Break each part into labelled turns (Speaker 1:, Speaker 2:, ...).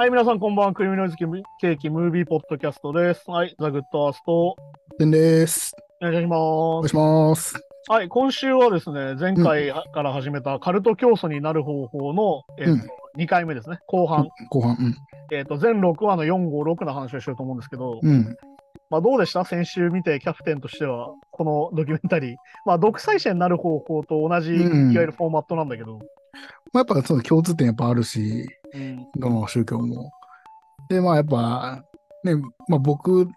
Speaker 1: はい、皆さんこんばんは。クリミナルズケーキムービーポッドキャストです。はい、ザ・グッドアースト、
Speaker 2: てんです。
Speaker 1: お願いしま
Speaker 2: お願いします。
Speaker 1: す。はい、今週はですね、前回から始めたカルト教祖になる方法の、えーと2回目ですね、後半。
Speaker 2: 後半。うん。
Speaker 1: えっ、と、全6話の456の話をしようと思うんですけど、
Speaker 2: うん。
Speaker 1: まあどうでした？先週見てキャプテンとしては、このドキュメンタリー。まあ独裁者になる方法と同じ、
Speaker 2: うん
Speaker 1: いわゆるフォーマットなんだけど、
Speaker 2: まあ、やっぱその共通点やっぱあるし、
Speaker 1: うん、
Speaker 2: どの宗教も。で、まあやっぱ、ね、まあ僕、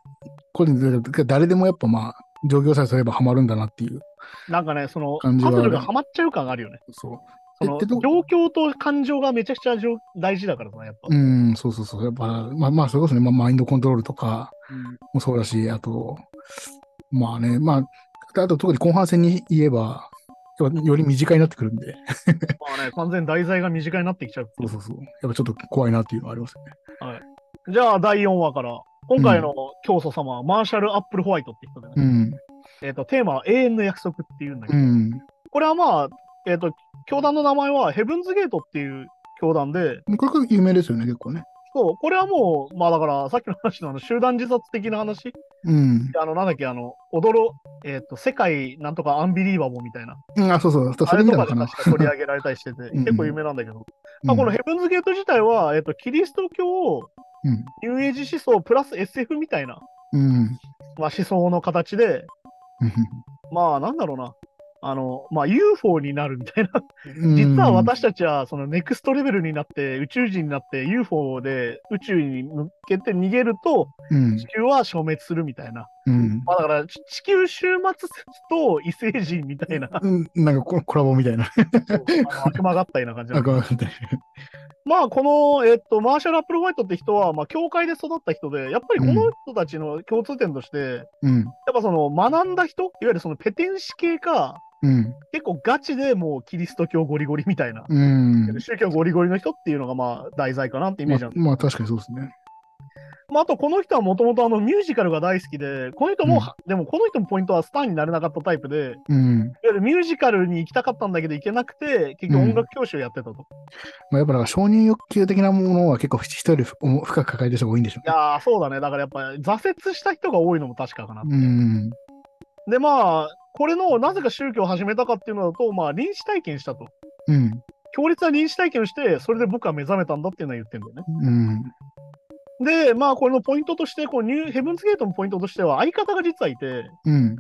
Speaker 2: 個人で誰でもやっぱまあ、上京さえすればハマるんだなっていう。
Speaker 1: なんかね、その、パズルがハマっちゃう感があるよね。
Speaker 2: そう。
Speaker 1: その状況と感情がめちゃくちゃ上大事だからさ、やっぱ。
Speaker 2: うん、そうそうそう。やっぱ、まあまあ、それこそね、まあ、マインドコントロールとか
Speaker 1: うん
Speaker 2: もそうだし、あと、まあね、まあ、あと特に後半戦に言えば、より身近になってくるんで、
Speaker 1: まあね、完全に題材が身近になってきちゃう。
Speaker 2: そうそうそう。やっぱちょっと怖いなっていうのはありますよね。
Speaker 1: じゃあ、第4話から、今回の教祖様はマーシャル・アップル・ホワイトって人でね、
Speaker 2: うん。
Speaker 1: えっと、テーマは永遠の約束っていうんだけど、
Speaker 2: うん。
Speaker 1: これはまあ、えっ、と、教団の名前はヘブンズゲートっていう教団で、
Speaker 2: これが有名ですよね、結構ね。
Speaker 1: そう、これはもう、まあだから、さっきの話のあの集団自殺的な話、
Speaker 2: うん。
Speaker 1: あの、なんだっけ、あの、踊ろ、えっ、と、世界なんとかアンビリーバボーみたいな、
Speaker 2: うん、あ、そうそう。そ
Speaker 1: あれとかで。確か取り上げられたりしてて、
Speaker 2: うん
Speaker 1: 結構有名なんだけど、まあ、この
Speaker 2: うん
Speaker 1: ヘブンズゲート自体は、えっ、と、キリスト教、
Speaker 2: うん。
Speaker 1: ニューエイジ思想プラス SF みたいな、
Speaker 2: うん。
Speaker 1: まあ、思想の形で、まあ、なんだろうな。あの、まあ、UFO になるみたいな。
Speaker 2: うん
Speaker 1: 実は私たちは、そのネクストレベルになって、宇宙人になって、UFO で宇宙に向けて逃げると、
Speaker 2: うん
Speaker 1: 地球は消滅するみたいな。
Speaker 2: うん
Speaker 1: まあ、だから、ち地球終末説と異星人みたいな、
Speaker 2: うん。なんかココラボみたいな。
Speaker 1: 悪魔合体な感じな
Speaker 2: なん
Speaker 1: んだ
Speaker 2: か、みたい
Speaker 1: まあ、この、えっと、マーシャル・アップル・ホワイトって人は、まあ、教会で育った人で、やっぱりこの人たちの共通点として、
Speaker 2: うん。
Speaker 1: やっぱその学んだ人、いわゆるそのペテン師系か、
Speaker 2: うん。
Speaker 1: 結構ガチでもうキリスト教ゴリゴリみたいな、
Speaker 2: うん。
Speaker 1: 宗教ゴリゴリの人っていうのがまあ題材かなってイメージなんです。
Speaker 2: まあ、まあ、確かにそうですね。
Speaker 1: まあ、あとこの人はもともとあのミュージカルが大好きで、この人も、
Speaker 2: うん
Speaker 1: でもこの人もポイントはスターになれなかったタイプで、いわ
Speaker 2: うん。
Speaker 1: ゆるミュージカルに行きたかったんだけど行けなくて、結局音楽教師をやってたと。
Speaker 2: まあ、やっぱなんか承認欲求的なものは結構人より深く抱えてる人が多いんでしょ
Speaker 1: いやー、そうだね。だからやっぱ挫折した人が多いのも確かかな。
Speaker 2: うね。うん。
Speaker 1: で、まあ、これのなぜか宗教を始めたかっていうのだと、まあ、臨死体験したと。
Speaker 2: うん。
Speaker 1: 強烈な臨死体験をして、それで僕は目覚めたんだっていうのは言ってるんだよね。
Speaker 2: うん。
Speaker 1: で、まあ、これのポイントとして、このニューヘブンズゲートのポイントとしては、相方が実はいて、
Speaker 2: うん。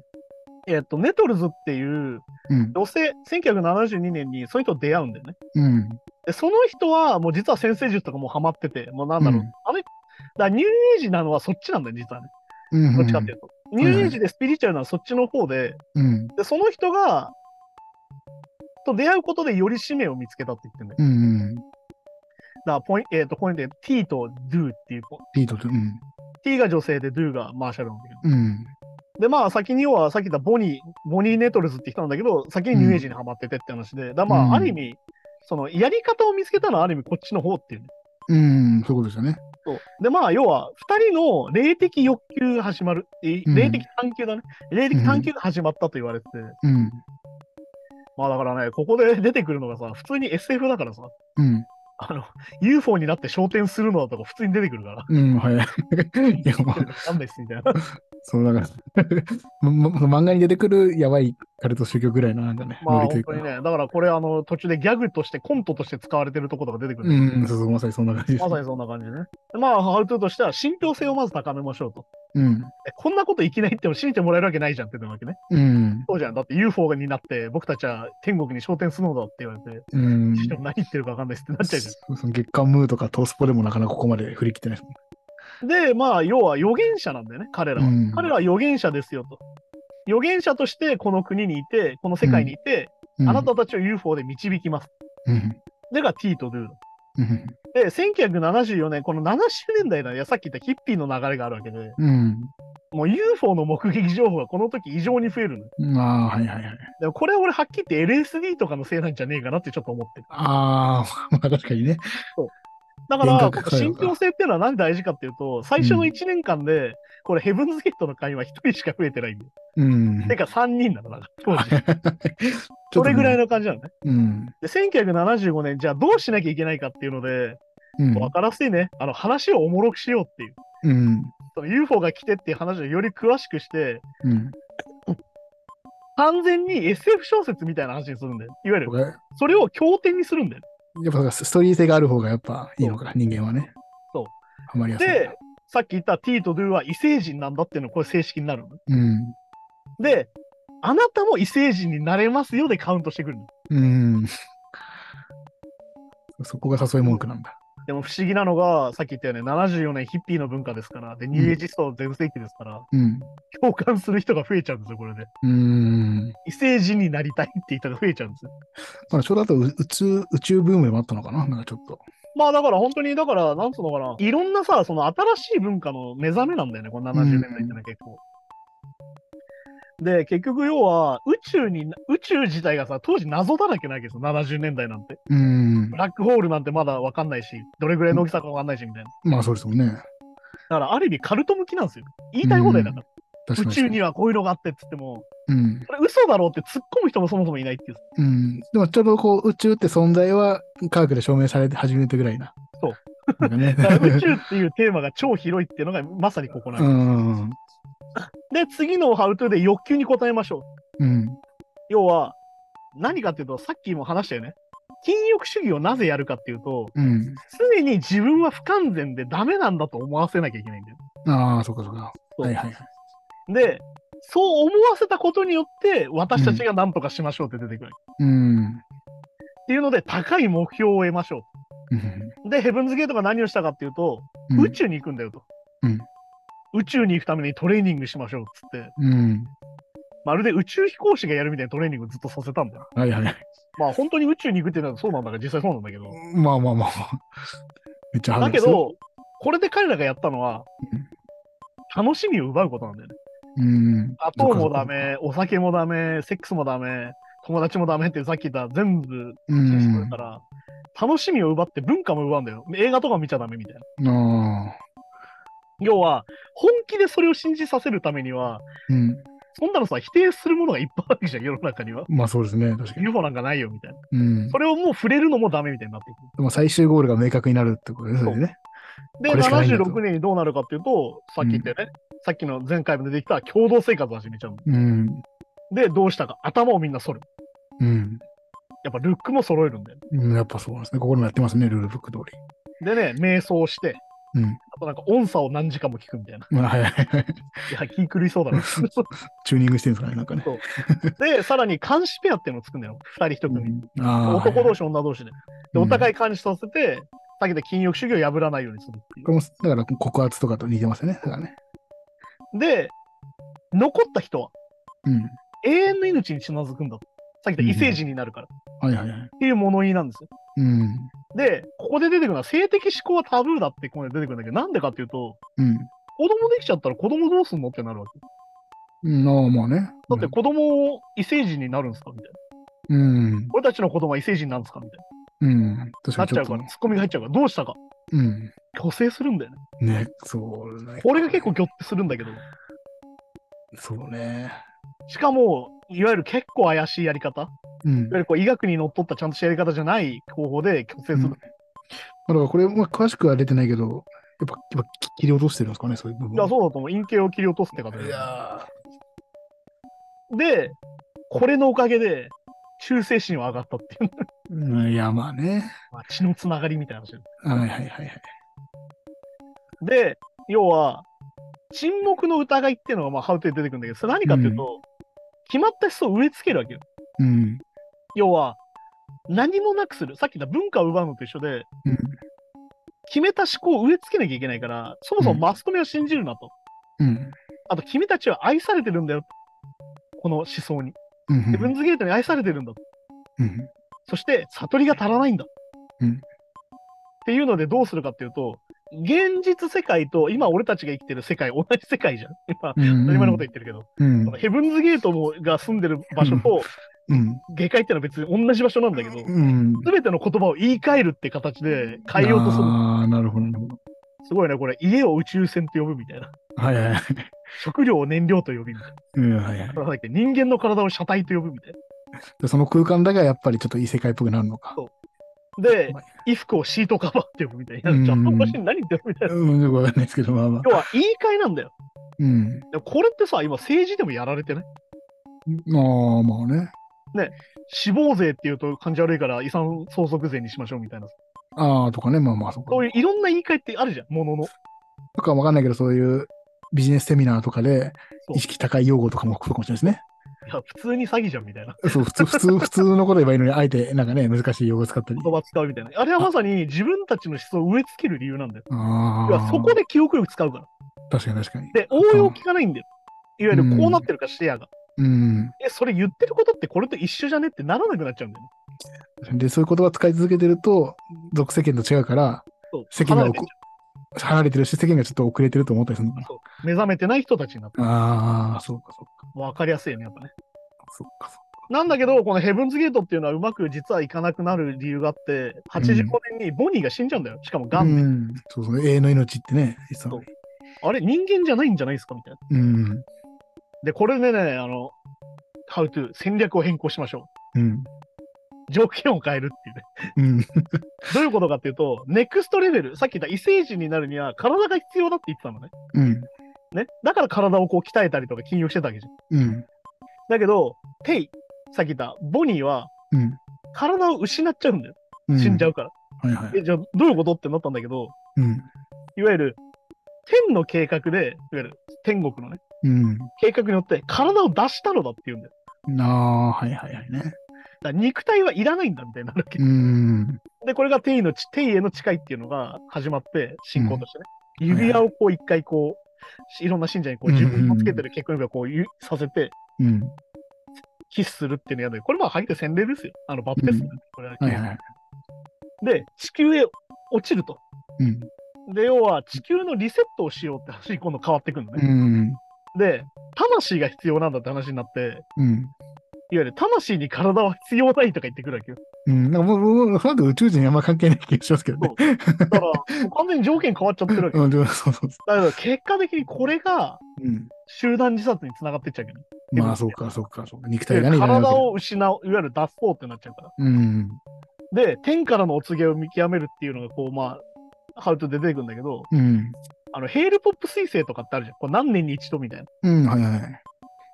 Speaker 1: えっと、ネトルズっていう
Speaker 2: うん。
Speaker 1: 女性、1972年にその人と出会うんだよね。
Speaker 2: うん。
Speaker 1: で、その人はもう実は先生術とかもうハマってて、もうなんだろう。
Speaker 2: うん
Speaker 1: あの、だニューエイジなのはそっちなんだよ、実はね。
Speaker 2: うん。
Speaker 1: どっちかっていうと。ニューエイジでスピリチュアルなのはそっちの方で、
Speaker 2: うん。
Speaker 1: で、その人が、と出会うことでより使命を見つけたって言ってるんだよ。
Speaker 2: うん。
Speaker 1: だからポイント、えっ、と、ここにで T と Do っていう、
Speaker 2: リードと。うん。
Speaker 1: T が女性で Do がマーシャルなんだけど。
Speaker 2: うん。
Speaker 1: で、まあ、先に要は、さっき言ったボニー、ボニー・ネトルズって人なんだけど、先にニューエイジにハマっててって話で、だからまあ、
Speaker 2: うん
Speaker 1: ある意味、その、やり方を見つけたのはある意味こっちの方っていうね。
Speaker 2: うん。そういうことですよね。
Speaker 1: そうで、まあ、要は、二人の霊的欲求が始まる。霊的探求だね。霊的探求が始まったと言われてて、
Speaker 2: うん。
Speaker 1: まあだからね、ここで出てくるのがさ、普通に SF だからさ、
Speaker 2: うん。
Speaker 1: あの、UFO になって昇天するのだとか普通に出てくるから。
Speaker 2: うん。はい。いや、まあ、
Speaker 1: なんですみたいな。
Speaker 2: そう、だから、漫画に出てくるやばいカルト宗教ぐらいのなんかね、
Speaker 1: まあ本当にね、だからこれあの途中でギャグとしてコントとして使われてるところが出てくる。
Speaker 2: うん、そうそう、まさにそんな感じです。
Speaker 1: まさにそんな感じね。でまあ、ハウトゥーとしては信憑性をまず高めましょうと。
Speaker 2: うん。
Speaker 1: えこんなこといきなり言っても信じてもらえるわけないじゃんって言うわけね。
Speaker 2: うん。
Speaker 1: そうじゃん。だって UFO になって僕たちは天国に昇天するのだって言われて、
Speaker 2: うん。
Speaker 1: 何言ってるか分かんないっすってなっちゃうじゃん。
Speaker 2: そその月刊ムーとかトースポでもなかなかここまで振り切ってないで、
Speaker 1: まあ、要は預言者なんだよね、彼らは。
Speaker 2: うん
Speaker 1: 彼らは預言者ですよと。預言者としてこの国にいて、この世界にいて、
Speaker 2: うん。
Speaker 1: あなたたちを UFO で導きます。
Speaker 2: うん。
Speaker 1: でが T と Do
Speaker 2: ん。
Speaker 1: で、1974年、この70年代だ、いやさっき言ったヒッピーの流れがあるわけで、
Speaker 2: うん。
Speaker 1: もう UFO の目撃情報がこの時異常に増えるの。
Speaker 2: ああ、はいはいはい。
Speaker 1: でもこれ俺はっきり言って LSD とかのせいなんじゃねえかなってちょっと思ってる。
Speaker 2: ああ、まあ確かにね。
Speaker 1: だから、信憑性っていうのは何で大事かっていうと、最初の1年間で、これヘブンズゲートの会員は1人しか増えてないんだよ。
Speaker 2: うん。
Speaker 1: てか3人なのだから、当時。
Speaker 2: ちょっとね
Speaker 1: それぐらいの感じなのね。
Speaker 2: うん。
Speaker 1: で、1975年、じゃあどうしなきゃいけないかっていうので、
Speaker 2: うん。
Speaker 1: 分からせてね、あの話をおもろくしようっていう。
Speaker 2: うん。
Speaker 1: その UFO が来てっていう話をより詳しくして、
Speaker 2: うん。
Speaker 1: 完全に SF 小説みたいな話にするんだよ。いわゆる、それを経典にするんだよ。
Speaker 2: っぱストーリー性がある方がやっぱいいのか、人間はね。
Speaker 1: そう。
Speaker 2: りやすい。
Speaker 1: で、さっき言った T と Do は異星人なんだっていうのこれ正式になるの？
Speaker 2: うん。
Speaker 1: で、あなたも異星人になれますよでカウントしてくるの。
Speaker 2: うん。そこが誘い文句なんだ。
Speaker 1: でも不思議なのが、さっき言ったよね、74年ヒッピーの文化ですから、で、ニューエイジスト全盛期ですから、
Speaker 2: うん。
Speaker 1: 共感する人が増えちゃうんですよ、これで。
Speaker 2: うん。
Speaker 1: 異星人になりたいって人が増えちゃうんですよ。
Speaker 2: まあ、ちょうどあとう宇宙、宇宙ブームでもあったのかななんかちょっと。
Speaker 1: まあだから本当に、だから、なんつうのかな、いろんなさ、その新しい文化の目覚めなんだよね、この70年代ってのは結構。で、結局要は、宇宙に、宇宙自体がさ、当時謎だらけなわけですよ、70年代なんて。
Speaker 2: うん
Speaker 1: ブ。ラックホールなんてまだわかんないし、どれぐらいの大きさかわかんないし、みたいな。
Speaker 2: まあそうですもんね。
Speaker 1: だから、ある意味カルト向きなんですよ。言いたい放題だから。宇。宙にはこういうのがあってっつっても、
Speaker 2: うん。
Speaker 1: それ嘘だろうって突っ込む人もそもそもいないっていう。
Speaker 2: うん。でもちょうどこう宇宙って存在は科学で証明されて始めてぐらいな。
Speaker 1: そう。
Speaker 2: ね。
Speaker 1: だから宇宙っていうテーマが超広いっていうのがまさにここなん
Speaker 2: う
Speaker 1: です。
Speaker 2: ん。
Speaker 1: で、次のハウトゥーで欲求に応えましょう。
Speaker 2: うん。
Speaker 1: 要は、何かっていうと、さっきも話したよね。禁欲主義をなぜやるかっていうと、
Speaker 2: うん。
Speaker 1: 常に自分は不完全でダメなんだと思わせなきゃいけないんだよ。
Speaker 2: ああ、そうかそうか。はいはいはい。
Speaker 1: で、そう思わせたことによって、私たちが何とかしましょうって出てくる。
Speaker 2: うん。
Speaker 1: っていうので、高い目標を得ましょ
Speaker 2: うん
Speaker 1: う。で、ヘブンズゲートが何をしたかっていうと、
Speaker 2: うん
Speaker 1: 宇宙に行くんだよと。
Speaker 2: うん
Speaker 1: 宇宙に行くためにトレーニングしましょうっつって、
Speaker 2: うん。
Speaker 1: まるで宇宙飛行士がやるみたいなトレーニングをずっとさせたんだよ。
Speaker 2: はいはい。
Speaker 1: まあ本当に宇宙に行くっていうのはそうなんだから実際そうなんだけど。
Speaker 2: まあまあまあ。めっちゃ
Speaker 1: だけ
Speaker 2: 派手ですよ。
Speaker 1: ど、これで彼らがやったのは、楽しみを奪うことなんだよね。
Speaker 2: うん。
Speaker 1: 砂糖もダメ、お酒もダメ、セックスもダメ、友達もダメってさっき言った全部
Speaker 2: う
Speaker 1: 禁止され
Speaker 2: ん
Speaker 1: た。ら、楽しみを奪って文化も奪うんだよ。映画とか見ちゃダメみたいな。
Speaker 2: ああ。
Speaker 1: 要は、本気でそれを信じさせるためには、
Speaker 2: うん。
Speaker 1: そんなのさ、否定するものがいっぱいあるじゃん、世の中には。
Speaker 2: まあそうですね。確かに。
Speaker 1: UFO なんかないよみたいな。
Speaker 2: うん。
Speaker 1: それをもう触れるのもダメみたいになっていく。
Speaker 2: でも最終ゴールが明確になるってことですよね。
Speaker 1: で、
Speaker 2: これしかないんだと
Speaker 1: 76年にどうなるかっていうと、さっき言ったよね、さっきの前回も出てきた共同生活を始めちゃうの。
Speaker 2: うん。
Speaker 1: で、どうしたか。頭をみんな剃る。
Speaker 2: うん。
Speaker 1: やっぱルックも揃えるんだよ。
Speaker 2: うん。やっぱそうですね。ここでもやってますね、ルールブック通り。
Speaker 1: でね、瞑想して、
Speaker 2: うん。
Speaker 1: あとなんか音差を何時間も聞くみたいな。
Speaker 2: まあ、はいはいはい。
Speaker 1: いや、気狂いそうだな。
Speaker 2: チューニングしてるんですかね、なんかね。
Speaker 1: で、さらに監視ペアっていうのを作るんだよ。二人一組。
Speaker 2: うん。
Speaker 1: 男同士、女同士で。で、お互
Speaker 2: い。
Speaker 1: い監視させて、さっきで禁欲主義を破らないようにするってい
Speaker 2: これも、だから告発とかと似てますよね。だからね。
Speaker 1: う。で、残った人は
Speaker 2: うん。
Speaker 1: 永遠の命につまずくんだと。さっき言った異星人になるから。
Speaker 2: はいはいはい。
Speaker 1: っていう物言いなんですよ。
Speaker 2: うん。
Speaker 1: で、ここで出てくるのは性的思考はタブーだってここで出てくるんだけど、なんでかっていうと、
Speaker 2: うん。
Speaker 1: 子供できちゃったら子供どうすんのってなるわけ。
Speaker 2: うん、ああ、まあね。
Speaker 1: だって子供異星人になるんですかみたいな。
Speaker 2: うん。
Speaker 1: 俺たちの子供は異星人なんですかみたい
Speaker 2: うん。確
Speaker 1: な。
Speaker 2: っと
Speaker 1: なっちゃうから、ツッコミが入っちゃうから、どうしたか。
Speaker 2: うん。
Speaker 1: 虚勢するんだよね。
Speaker 2: ね、そうね。
Speaker 1: これが結構ギョってするんだけど、
Speaker 2: そうね。
Speaker 1: しかも、いわゆる結構怪しいやり方、いわ
Speaker 2: うん。
Speaker 1: ゆるこう医学にのっとったちゃんとしたやり方じゃない方法でする。
Speaker 2: うんだからこれ、まあ、詳しくは出てないけど、やっぱ、やっぱ切り落としてるんですかね、そういう部分。
Speaker 1: いや、そうだと思う。陰茎を切り落とすって形
Speaker 2: い
Speaker 1: で。
Speaker 2: や
Speaker 1: で、これのおかげで、忠誠心は上がったっていう、
Speaker 2: ーうんいや、まあね。
Speaker 1: まあ、血のつながりみたいな話
Speaker 2: はいはいはいはい。
Speaker 1: で、要は、沈黙の疑いっていうのが、まあ、ハウトで出てくるんだけど、それ何かっていうと、決まった思想を植え付けるわけよ。
Speaker 2: うん。
Speaker 1: 要は、何もなくする。さっき言った文化を奪うのと一緒で、
Speaker 2: うん。
Speaker 1: 決めた思考を植え付けなきゃいけないから、そもそもマスコミを信じるなと。
Speaker 2: うん。
Speaker 1: あと、君たちは愛されてるんだよ。この思想に。
Speaker 2: うん。
Speaker 1: ヘブンズゲートに愛されてるんだと。
Speaker 2: うん。
Speaker 1: そして、悟りが足らないんだ。
Speaker 2: うん
Speaker 1: っていうので、どうするかっていうと、現実世界と今俺たちが生きてる世界、同じ世界じゃん。今、
Speaker 2: うん。
Speaker 1: 当たり前のこと言ってるけど、
Speaker 2: うん。
Speaker 1: ヘブンズゲートもが住んでる場所と、
Speaker 2: うん。
Speaker 1: 下界ってのは別に同じ場所なんだけど、
Speaker 2: うん。
Speaker 1: すべての言葉を言い換えるって形で変えようとする。
Speaker 2: ああ、なるほど、なるほど。
Speaker 1: すごいね、これ、家を宇宙船と呼ぶみたいな。
Speaker 2: はいはいはい。
Speaker 1: 食料を燃料と呼びみたいな。
Speaker 2: うん、はいはい。
Speaker 1: 人間の体を車体と呼ぶみたいな。
Speaker 2: でその空間だけはやっぱりちょっと異世界っぽくなるのか。
Speaker 1: で
Speaker 2: まあ、
Speaker 1: 衣服をシートカバーって呼ぶみたいな。
Speaker 2: うん
Speaker 1: ジャットマシン何言ってるみたいな。
Speaker 2: うん、よくわかんないですけど、まあまあ。
Speaker 1: 要は言い換えなんだよ。
Speaker 2: うん。
Speaker 1: これってさ、今政治でもやられてない？
Speaker 2: ああ、まあね。
Speaker 1: 死亡税っていうと感じ悪いから遺産相続税にしましょうみたいな。
Speaker 2: ああ、とかね、まあまあ、そ。
Speaker 1: そういういろんな言い換えってあるじゃん、ものの。
Speaker 2: とかわかんないけど、そういうビジネスセミナーとかで意識高い用語とかもそうかもしれないですね。
Speaker 1: いや、普通に詐欺じゃんみたいな。
Speaker 2: そう、普通、普通、普通のこと言えばいいのに、あえてなんかね、難しい用語使ったり。
Speaker 1: 言葉使うみたいな。あれはまさに自分たちの思想を植え付ける理由なんだよ。
Speaker 2: ああ。
Speaker 1: そこで記憶力使うから。
Speaker 2: 確かに確かに。
Speaker 1: で、応用聞かないんだよ。いわゆるこうなってるか視野が。
Speaker 2: うん。
Speaker 1: え、それ言ってることってこれと一緒じゃねってならなくなっちゃうんだよね。
Speaker 2: で、そういう言葉使い続けてると、俗世間と違うから、世間がお
Speaker 1: 離れて
Speaker 2: るし、世間がちょっと遅れてると思ったりするのかな。
Speaker 1: 目覚めてない人たちになってる。
Speaker 2: ああ、そうか、そうか。
Speaker 1: わかりやすいよね、やっぱね。
Speaker 2: そうか、そ
Speaker 1: なんだけど、このヘブンズゲートっていうのはうまく実はいかなくなる理由があって、85年にボニーが死んじゃうんだよ。しかも
Speaker 2: うか。
Speaker 1: ガンで。
Speaker 2: うん。そうそう、永遠の命ってね、
Speaker 1: あれ、人間じゃないんじゃないですかみたいな。
Speaker 2: うん。
Speaker 1: で、これでね、あの、How to 戦略を変更しましょ
Speaker 2: うん。
Speaker 1: う。条件を変えるっていうね。
Speaker 2: うん。
Speaker 1: どういうことかっていうと、ネクストレベル、さっき言った異星人になるには体が必要だって言ってたのね。
Speaker 2: うん。
Speaker 1: ね。だから体をこう鍛えたりとか禁欲してたわけじゃん。
Speaker 2: うん。
Speaker 1: だけど、テイ、さっき言ったボニーは
Speaker 2: うん。
Speaker 1: 体を失っちゃうんだよ。
Speaker 2: うん。
Speaker 1: 死んじゃうから。
Speaker 2: はいはい。
Speaker 1: え、じゃあどういうことってなったんだけど、
Speaker 2: うん。
Speaker 1: いわゆる天の計画で、いわゆる天国のね、
Speaker 2: うん。
Speaker 1: 計画によって体を出したのだって言うんだよ。
Speaker 2: ああ、はいはいはいね。
Speaker 1: だ肉体はいらないんだみたいになるわけ。
Speaker 2: うん。
Speaker 1: で、これがテイのち、テイへの誓いっていうのが始まって、信仰としてね。
Speaker 2: ん
Speaker 1: 指輪をこう一回こう、いろんな信者にこう
Speaker 2: うん
Speaker 1: 自分のつけてる結婚指輪をこうゆさせて、
Speaker 2: うん。
Speaker 1: キスするっていうのやるこれまあ、はっきり洗礼ですよ。あの、バプテスマ、
Speaker 2: うん
Speaker 1: これは、
Speaker 2: はいはい。
Speaker 1: で、地球へ落ちると。
Speaker 2: うん。
Speaker 1: で、要は地球のリセットをしようって話に今度変わってくるの
Speaker 2: う
Speaker 1: ね。
Speaker 2: ん。
Speaker 1: で、魂が必要なんだって話になって、
Speaker 2: うん。
Speaker 1: いわゆる魂に体は必要ないとか言ってくるわけよ。
Speaker 2: うん。なんかもう、もう、その後宇宙人にあんま関係ない気がしますけどね。
Speaker 1: だから、もう完全に条件変わっちゃってるわけよ。
Speaker 2: うん、でもそうそうそ
Speaker 1: だから結果的にこれが
Speaker 2: う。うん。
Speaker 1: 集団自殺につながってっちゃうけど、
Speaker 2: まあ、そうか、そうか、そうか。肉体がね、いらない
Speaker 1: 体
Speaker 2: わ
Speaker 1: を失う、いわゆる脱走ってなっちゃうから。
Speaker 2: うん。
Speaker 1: で、天からのお告げを見極めるっていうのが、こう、まあ、ハウトで出てくるんだけど、
Speaker 2: うん。
Speaker 1: あの、ヘールポップ彗星とかってあるじゃん。こう何年に一度みたいな。
Speaker 2: うん、はいはい。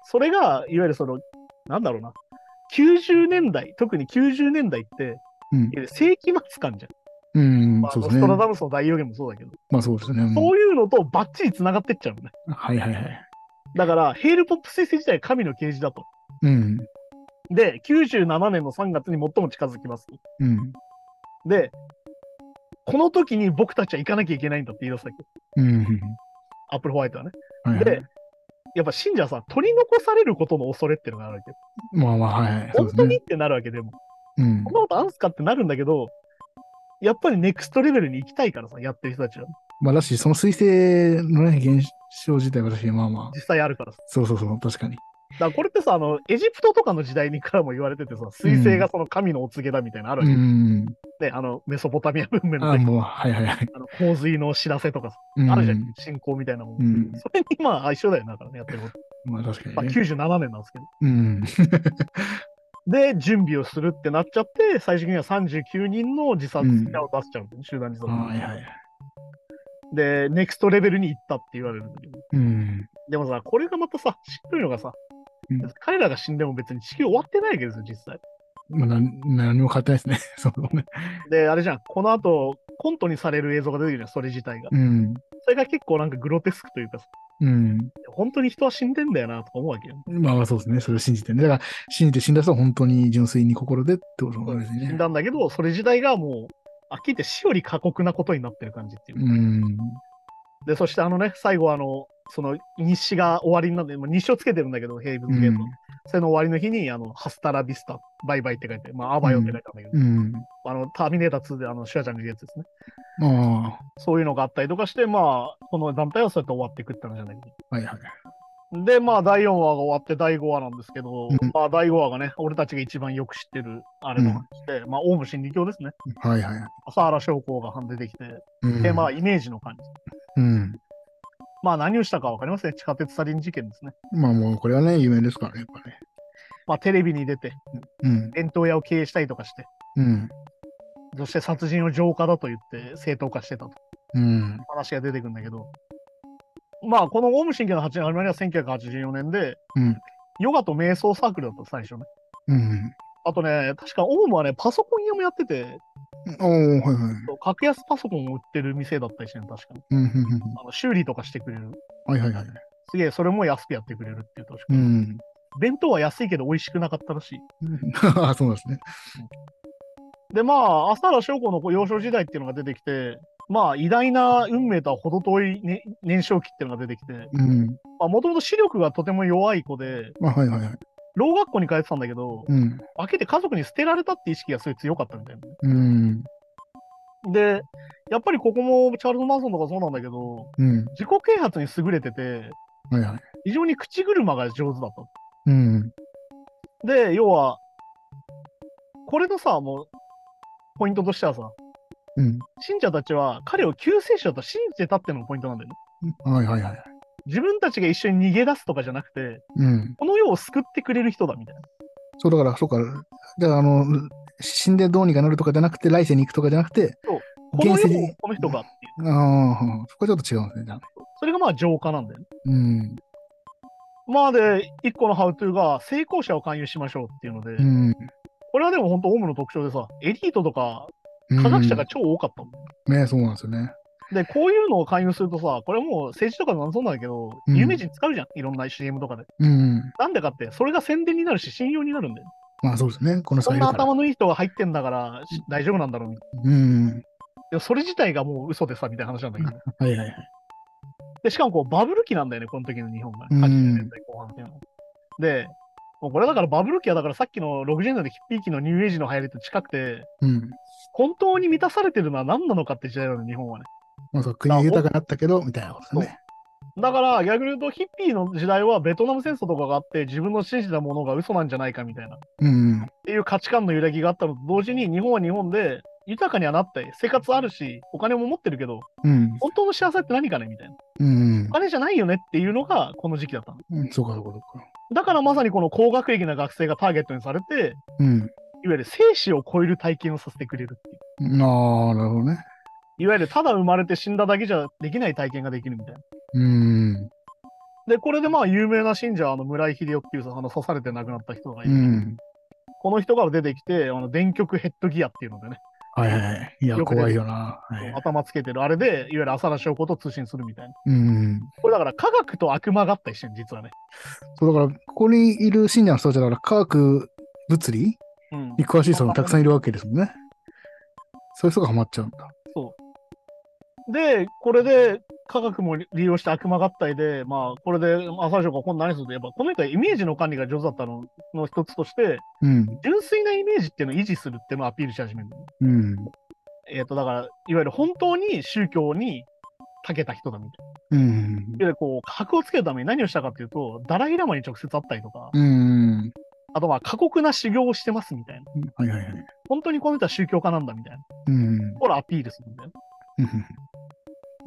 Speaker 1: それが、いわゆるその、なんだろうな。90年代、特に90年代って、
Speaker 2: うん
Speaker 1: 世紀末感じゃん。
Speaker 2: うん
Speaker 1: まあ、
Speaker 2: そうですね
Speaker 1: ノストラ。ダムスの大予言もそうだけど、
Speaker 2: まあそうですね。うん
Speaker 1: そういうのとバッチリ繋がってっちゃうのね。
Speaker 2: はいはいはい。
Speaker 1: だから、ヘールポップ彗星自体神の啓示だと。
Speaker 2: うん。
Speaker 1: で、97年の3月に最も近づきます。
Speaker 2: うん。
Speaker 1: で、この時に僕たちは行かなきゃいけないんだって言い出すわけ。
Speaker 2: うん。
Speaker 1: アップルホワイトはね。
Speaker 2: はいはい
Speaker 1: で、やっぱ信者はさ、取り残されることの恐れっていうのがあるわけよ。
Speaker 2: まあまあ、はい
Speaker 1: 本。当にってなるわけでも、
Speaker 2: うん
Speaker 1: こん。なことあんすかってなるんだけど、やっぱりネクストレベルに行きたいからさ、やってる人たちは。
Speaker 2: まあだし、その彗星のね、現象自体は私、まあまあ、
Speaker 1: 実際あるからさ。
Speaker 2: そうそうそう、確かに。
Speaker 1: だこれってさ、あの、エジプトとかの時代にからも言われててさ、彗星がその神のお告げだみたいなのある
Speaker 2: う
Speaker 1: わけ、
Speaker 2: ん。
Speaker 1: ね、あの、メソポタミア文明の
Speaker 2: あ
Speaker 1: 時
Speaker 2: もう、はいはいはい。
Speaker 1: あの洪水の知らせとかさ、
Speaker 2: うん
Speaker 1: あるじゃん、信仰みたいなもん。
Speaker 2: うん。
Speaker 1: それにまあ一緒だよな、だからね、やってること。
Speaker 2: まあ確か
Speaker 1: まあ、
Speaker 2: にね。
Speaker 1: 97年なんですけど。
Speaker 2: うん。
Speaker 1: で、準備をするってなっちゃって、最終的には39人の自殺者を出しちゃうんだよね、集団自殺。
Speaker 2: はいはい。
Speaker 1: で、ネクストレベルに行ったって言われるんだけど。
Speaker 2: うん。
Speaker 1: でもさ、これがまたさ、しっくりのがさ、
Speaker 2: うん
Speaker 1: 彼らが死んでも別に地球終わってないわけですよ、実際。
Speaker 2: まあ、何も変わってないですね。そうね。
Speaker 1: で、あれじゃん、この後、コントにされる映像が出てくるじゃん、それ自体が。
Speaker 2: うん。
Speaker 1: それが結構なんかグロテスクというかさ、
Speaker 2: うん。
Speaker 1: 本当に人は死んでんだよなとか思うわけよ。
Speaker 2: まあまあそうですね。それを信じてね。だから、信じて死んだ人は本当に純粋に心でってことなんです
Speaker 1: 死ん
Speaker 2: ね。
Speaker 1: だんだけど、それ自体がもう、あっきり言って死より過酷なことになってる感じっていうか。
Speaker 2: うん。
Speaker 1: で、そしてあのね、最後あの、その日誌が終わりになって、まあ、日誌をつけてるんだけど、ヘイブンズゲート。それの終わりの日に、あの、ハスタラビスタ、バイバイって書いて、まあ、アバヨって書いてあるんだけど、
Speaker 2: うん。
Speaker 1: あの、ターミネーター2であの、シュワちゃんがいるやつですね。
Speaker 2: ああ。
Speaker 1: そういうのがあったりとかして、まあ、この団体はそうやって終わっていくって話なんだけ
Speaker 2: はいはい。
Speaker 1: ど。で、まあ、第4話が終わって第5話なんですけど、
Speaker 2: うん
Speaker 1: まあ、第5話がね、俺たちが一番よく知ってる、あれの話で、まあ、オウム真理教ですね。
Speaker 2: はいはい。
Speaker 1: 朝原将校が出てきて、
Speaker 2: うん
Speaker 1: で、まあ、イメージの感じ。
Speaker 2: うん。
Speaker 1: まあ、何をしたかわかりますね。地下鉄サリン事件ですね。
Speaker 2: まあもうこれはね、有名ですからね、やっぱね。
Speaker 1: まあ、テレビに出て、
Speaker 2: うん。
Speaker 1: 弁当屋を経営したりとかして、
Speaker 2: うん。
Speaker 1: そして殺人を浄化だと言って正当化してたと
Speaker 2: うん。
Speaker 1: 話が出てくるんだけど、まあ、このオウム真理の始まりは1984年で、
Speaker 2: うん。
Speaker 1: ヨガと瞑想サークルだった、最初ね。
Speaker 2: うん。
Speaker 1: あとね、確かオウムはね、パソコン屋もやってて、
Speaker 2: おー、はいはい。
Speaker 1: 格安パソコンを売ってる店だったりしてね、確かに。
Speaker 2: うん。うん
Speaker 1: あの修理とかしてくれる。
Speaker 2: はいはいはい。
Speaker 1: すげえ、それも安くやってくれるっていう確か
Speaker 2: うん。
Speaker 1: 弁当は安いけど美味しくなかったらしい。
Speaker 2: あ そうなんですね。
Speaker 1: で、まあ、浅田翔子の幼少時代っていうのが出てきて、まあ、偉大な運命とは程遠い、ね、年少期っていうのが出てきて、もともと視力がとても弱い子で、
Speaker 2: まあ、はいはいはい。
Speaker 1: ろう学校に通ってたんだけど、
Speaker 2: うん。
Speaker 1: 開けて家族に捨てられたって意識がすごい強かったみたいなね。
Speaker 2: うん。
Speaker 1: で、やっぱりここもチャールズ・マンソンとかそうなんだけど、
Speaker 2: うん。
Speaker 1: 自己啓発に優れてて、
Speaker 2: はいはい。
Speaker 1: 非常に口車が上手だった。
Speaker 2: うん。
Speaker 1: で、要は、これのさ、もう、ポイントとしてはさ、
Speaker 2: うん。
Speaker 1: 信者たちは彼を救世主だと信じてたってのがポイントなんだよね。
Speaker 2: はいはいはい。
Speaker 1: 自分たちが一緒に逃げ出すとかじゃなくて、
Speaker 2: うん。
Speaker 1: この世を救ってくれる人だみたいな。
Speaker 2: そうだから、そうか。じゃあ、あの、死んでどうにかなるとかじゃなくて、来世に行くとかじゃなくて、
Speaker 1: この世をこの人がっていう。
Speaker 2: ああ、そこはちょっと違うんですね、じゃあね。
Speaker 1: それがまあ浄化なんだよね。
Speaker 2: うん。
Speaker 1: まあで、一個のハウトゥーが成功者を勧誘しましょうっていうので、
Speaker 2: うん。
Speaker 1: これはでも本当オウムの特徴でさ、エリートとか
Speaker 2: うん
Speaker 1: 科学者が超多かったもん。
Speaker 2: ね、そうなんですよね。
Speaker 1: で、こういうのを勧誘するとさ、これはもう政治とかでもそうなんだけど、
Speaker 2: うん
Speaker 1: 有名人使うじゃん、いろんな CM とかで。
Speaker 2: うん。
Speaker 1: なんでかって、それが宣伝になるし、信用になるんだよ。
Speaker 2: まあそうですね。この人
Speaker 1: そんな
Speaker 2: がいるから。
Speaker 1: 頭のいい人が入ってんだからし大丈夫なんだろうみたいな。
Speaker 2: うん。
Speaker 1: でもそれ自体がもう嘘でさ、みたいな話なんだけど。
Speaker 2: はいはいはい。
Speaker 1: で、しかもこうバブル期なんだよね、この時の日本が。
Speaker 2: うん
Speaker 1: 80年代後半っていうのは。で、もうこれだからバブル期はだからさっきの60年代のヒッピー期のニューエイジの流行りと近くて、
Speaker 2: うん。
Speaker 1: 本当に満たされてるのは何なのかって時代なの、日本はね。
Speaker 2: まあそう、国は豊かになったけど、みたいなことですね。
Speaker 1: だから逆に言うとヒッピーの時代はベトナム戦争とかがあって自分の信じたものが嘘なんじゃないかみたいな。っ
Speaker 2: うん。
Speaker 1: ていう価値観の揺らぎがあったのと同時に日本は日本で豊かにはなって生活あるしお金も持ってるけど
Speaker 2: うん。
Speaker 1: 本当の幸せって何かねみたいな。
Speaker 2: うん
Speaker 1: お。金じゃないよねっていうのがこの時期だったの。
Speaker 2: うんそうかそうかそうか。
Speaker 1: だからまさにこの高学歴な学生がターゲットにされて
Speaker 2: うん。
Speaker 1: いわゆる生死を超える体験をさせてくれるっていう。
Speaker 2: ああ、なるほどね。
Speaker 1: いわゆるただ生まれて死んだだけじゃできない体験ができるみたいな。
Speaker 2: うん。
Speaker 1: で、これでまあ有名な信者、あの村井秀夫っていうさ、あの刺されて亡くなった人がいうる。
Speaker 2: ん。
Speaker 1: この人が出てきて、あの電極ヘッドギアっていうのでね、
Speaker 2: はいはいはい。いや、怖いよな。はい。
Speaker 1: 頭つけてるあれで、いわゆる浅田翔子と通信するみたいな。
Speaker 2: うん。
Speaker 1: これだから科学と悪魔合体してる実はね。
Speaker 2: そうだから、ここにいる信者の人たちだから、科学、物理
Speaker 1: うん。
Speaker 2: に詳しい人がたくさんいるわけですもんね。そういう人がハマっちゃうんだ。
Speaker 1: で、これで科学も利用して悪魔合体で、まあ、これで浅田翔子が今度何すると言えば、この人はイメージの管理が上手だったの？の一つとして、
Speaker 2: うん。
Speaker 1: 純粋なイメージっていうのを維持するっていうのをアピールし始める。
Speaker 2: うん。
Speaker 1: えっ、と、だから、いわゆる本当に宗教に長けた人だみたいな。
Speaker 2: うん。
Speaker 1: いわゆるこう、箔をつけるために何をしたかっていうと、ダライラマに直接会ったりとか、
Speaker 2: うん。
Speaker 1: あとは過酷な修行をしてますみたいな。
Speaker 2: はいはいはい。
Speaker 1: 本当にこの人は宗教家なんだみたいな。
Speaker 2: うん。
Speaker 1: これアピールするんだよ。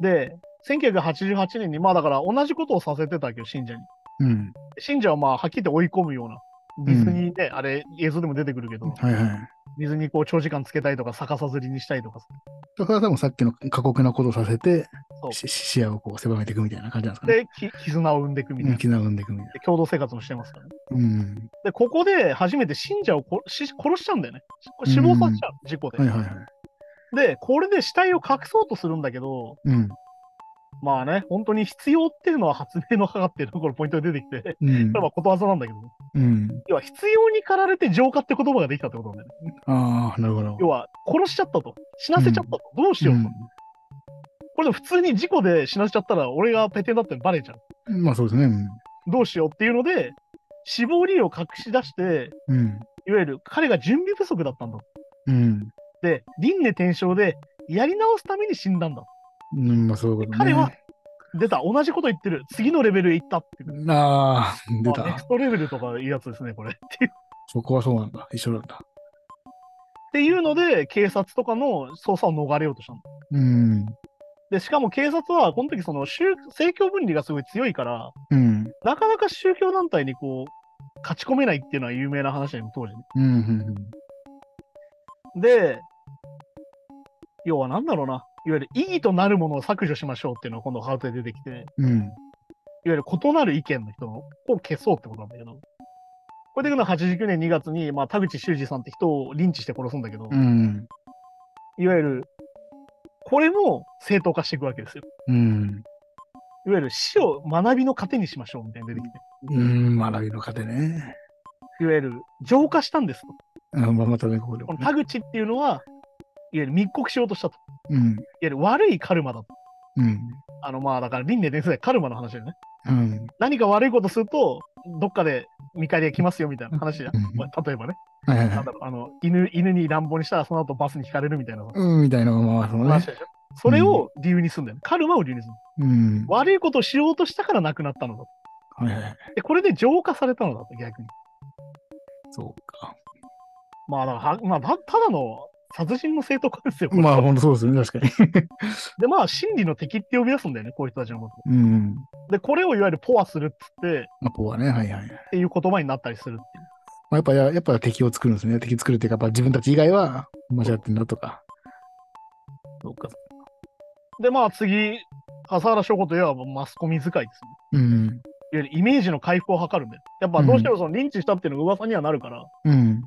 Speaker 2: うん
Speaker 1: で、1988年に、まあだから同じことをさせてたわけど、信者に。
Speaker 2: うん。
Speaker 1: 信者はまあ、はっきり言って追い込むような。ディズニーで、あれ、映像でも出てくるけど、
Speaker 2: はいはい。
Speaker 1: ディズニーこう長時間つけたりとか、逆さずりにしたりとかさ。
Speaker 2: それは多分さっきの過酷なことをさせて
Speaker 1: そ、う
Speaker 2: し視野をこう狭めていくみたいな感じなんですかね。
Speaker 1: で、き絆を生んでいくみたいな。
Speaker 2: うん絆を生んでいくみたい
Speaker 1: で共同生活もしてますからね。
Speaker 2: な。うん。
Speaker 1: で、ここで初めて信者をこし殺しちゃうんだよね。死亡させちゃう、事故で。
Speaker 2: はいはいはい。
Speaker 1: で、これで死体を隠そうとするんだけど、
Speaker 2: うん。
Speaker 1: まあね、本当に必要っていうのは発明の母っていうところポイントが出てきて、こ
Speaker 2: うん
Speaker 1: れ。はことわざなんだけど、
Speaker 2: うん。
Speaker 1: 要は必要に駆られて浄化って言葉ができたってことなんだよね。
Speaker 2: ああ、なるほど。
Speaker 1: 要は殺しちゃったと。死なせちゃったと。どうしようと。これでも普通に事故で死なせちゃったら俺がペテンだってバレちゃう。
Speaker 2: うん。まあそうですね。うん
Speaker 1: どうしようっていうので、死亡理由を隠し出して、
Speaker 2: うん。
Speaker 1: いわゆる彼が準備不足だったんだ。
Speaker 2: うん。
Speaker 1: で、輪廻転生でやり直すために死んだんだ。
Speaker 2: うん、まあそういうことね。
Speaker 1: 彼は出た、同じこと言ってる。次のレベルへ行ったっていう。
Speaker 2: ああ、出た
Speaker 1: まあネク。ストレベルとかいうやつですね、これ。っていう
Speaker 2: そこはそうなんだ。一緒なんだ。
Speaker 1: っていうので、警察とかの捜査を逃れようとしたの。
Speaker 2: うん。
Speaker 1: で、しかも警察は、この時その宗政教分離がすごい強いから、
Speaker 2: うん。
Speaker 1: なかなか宗教団体にこう、勝ち込めないっていうのは有名な話だよね、当時ね。
Speaker 2: うん。うん
Speaker 1: で、要はなんだろうな。いわゆる意義となるものを削除しましょうっていうのが今度ハートで出てきて、いわ
Speaker 2: うん。
Speaker 1: ゆる異なる意見の人を消そうってことなんだけど、これでいくのは89年2月に、まあ、田口修二さんって人をリンチして殺すんだけど、
Speaker 2: うん。
Speaker 1: いわゆる、これも正当化していくわけですよ。
Speaker 2: うん。
Speaker 1: いわゆる死を学びの糧にしましょうみたいに出てきて、
Speaker 2: うん。学びの糧ね。
Speaker 1: いわゆる浄化したんですと。
Speaker 2: うん、まあ、またね、ここでね。
Speaker 1: の田口っていうのは、いわゆる密告しようとしたと。いわ
Speaker 2: うん。
Speaker 1: ゆる悪いカルマだと。
Speaker 2: うん。
Speaker 1: あの、まあ、だから輪廻伝説でカルマの話だよね。
Speaker 2: うん。
Speaker 1: 何か悪いことすると、どっかで見返りが来ますよみたいな話じゃん。例えばね、
Speaker 2: はいはいはい
Speaker 1: なんだろうあの犬犬に乱暴にしたらその後バスに引かれるみたいな
Speaker 2: うん、みたいな、まあ、そのね。
Speaker 1: それを理由にすんだよね。カルマを理由にする。
Speaker 2: うん。
Speaker 1: 悪いことをしようとしたから亡くなったのだと。
Speaker 2: はい。
Speaker 1: で、これで浄化されたのだと、逆に。
Speaker 2: そうか。
Speaker 1: まあ、だからはまあ、たただの殺人の正当化ですよ。
Speaker 2: まあ、ほんとそうですね、確かに。
Speaker 1: で、まあ、真理の敵って呼び出すんだよね、こういう人たちのこと。
Speaker 2: うん。
Speaker 1: で、これをいわゆるポアするっつって、
Speaker 2: まあ、こうはね、はいはい。
Speaker 1: っていう言葉になったりするっていう。
Speaker 2: まあ、やっぱ、ややっぱ敵を作るんですね。敵作るっていうか、やっぱ自分たち以外は間違ってんだとか。そうか。
Speaker 1: で、まあ、次、笠原翔子といえばマスコミ使いですね。
Speaker 2: うん。
Speaker 1: いわゆるイメージの回復を図るんだよ。やっぱどうしてもそのリンチしたっていうのが噂にはなるから、
Speaker 2: うん。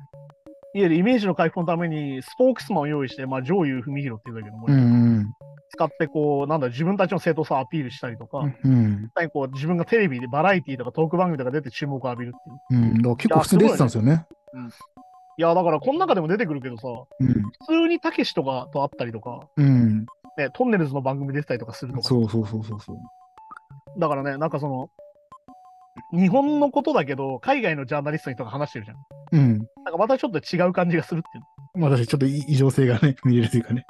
Speaker 1: いわゆるイメージの回復のためにスポークスマンを用意して、まあ、上優文弘っていうんだけども、
Speaker 2: うん。うん。
Speaker 1: 使ってこう、なんだ、自分たちの正当さをアピールしたりとか、
Speaker 2: うん。
Speaker 1: こう自分がテレビでバラエティとかトーク番組とか出て注目を浴びるっていう。
Speaker 2: うん。結構普通に出てたんですよね。
Speaker 1: いや、だからこの中でも出てくるけどさ、
Speaker 2: うん。
Speaker 1: 普通にたけしとかと会ったりとか、
Speaker 2: うん。
Speaker 1: ね、トンネルズの番組出てたりとかするとか、
Speaker 2: そうそうそうそうそう。
Speaker 1: だからね、なんかその、日本のことだけど、海外のジャーナリストの人が話してるじゃん。
Speaker 2: うん。
Speaker 1: なんかまたちょっと違う感じがするっていう。
Speaker 2: まあ、私ちょっと異異常性がね、見れるというかね。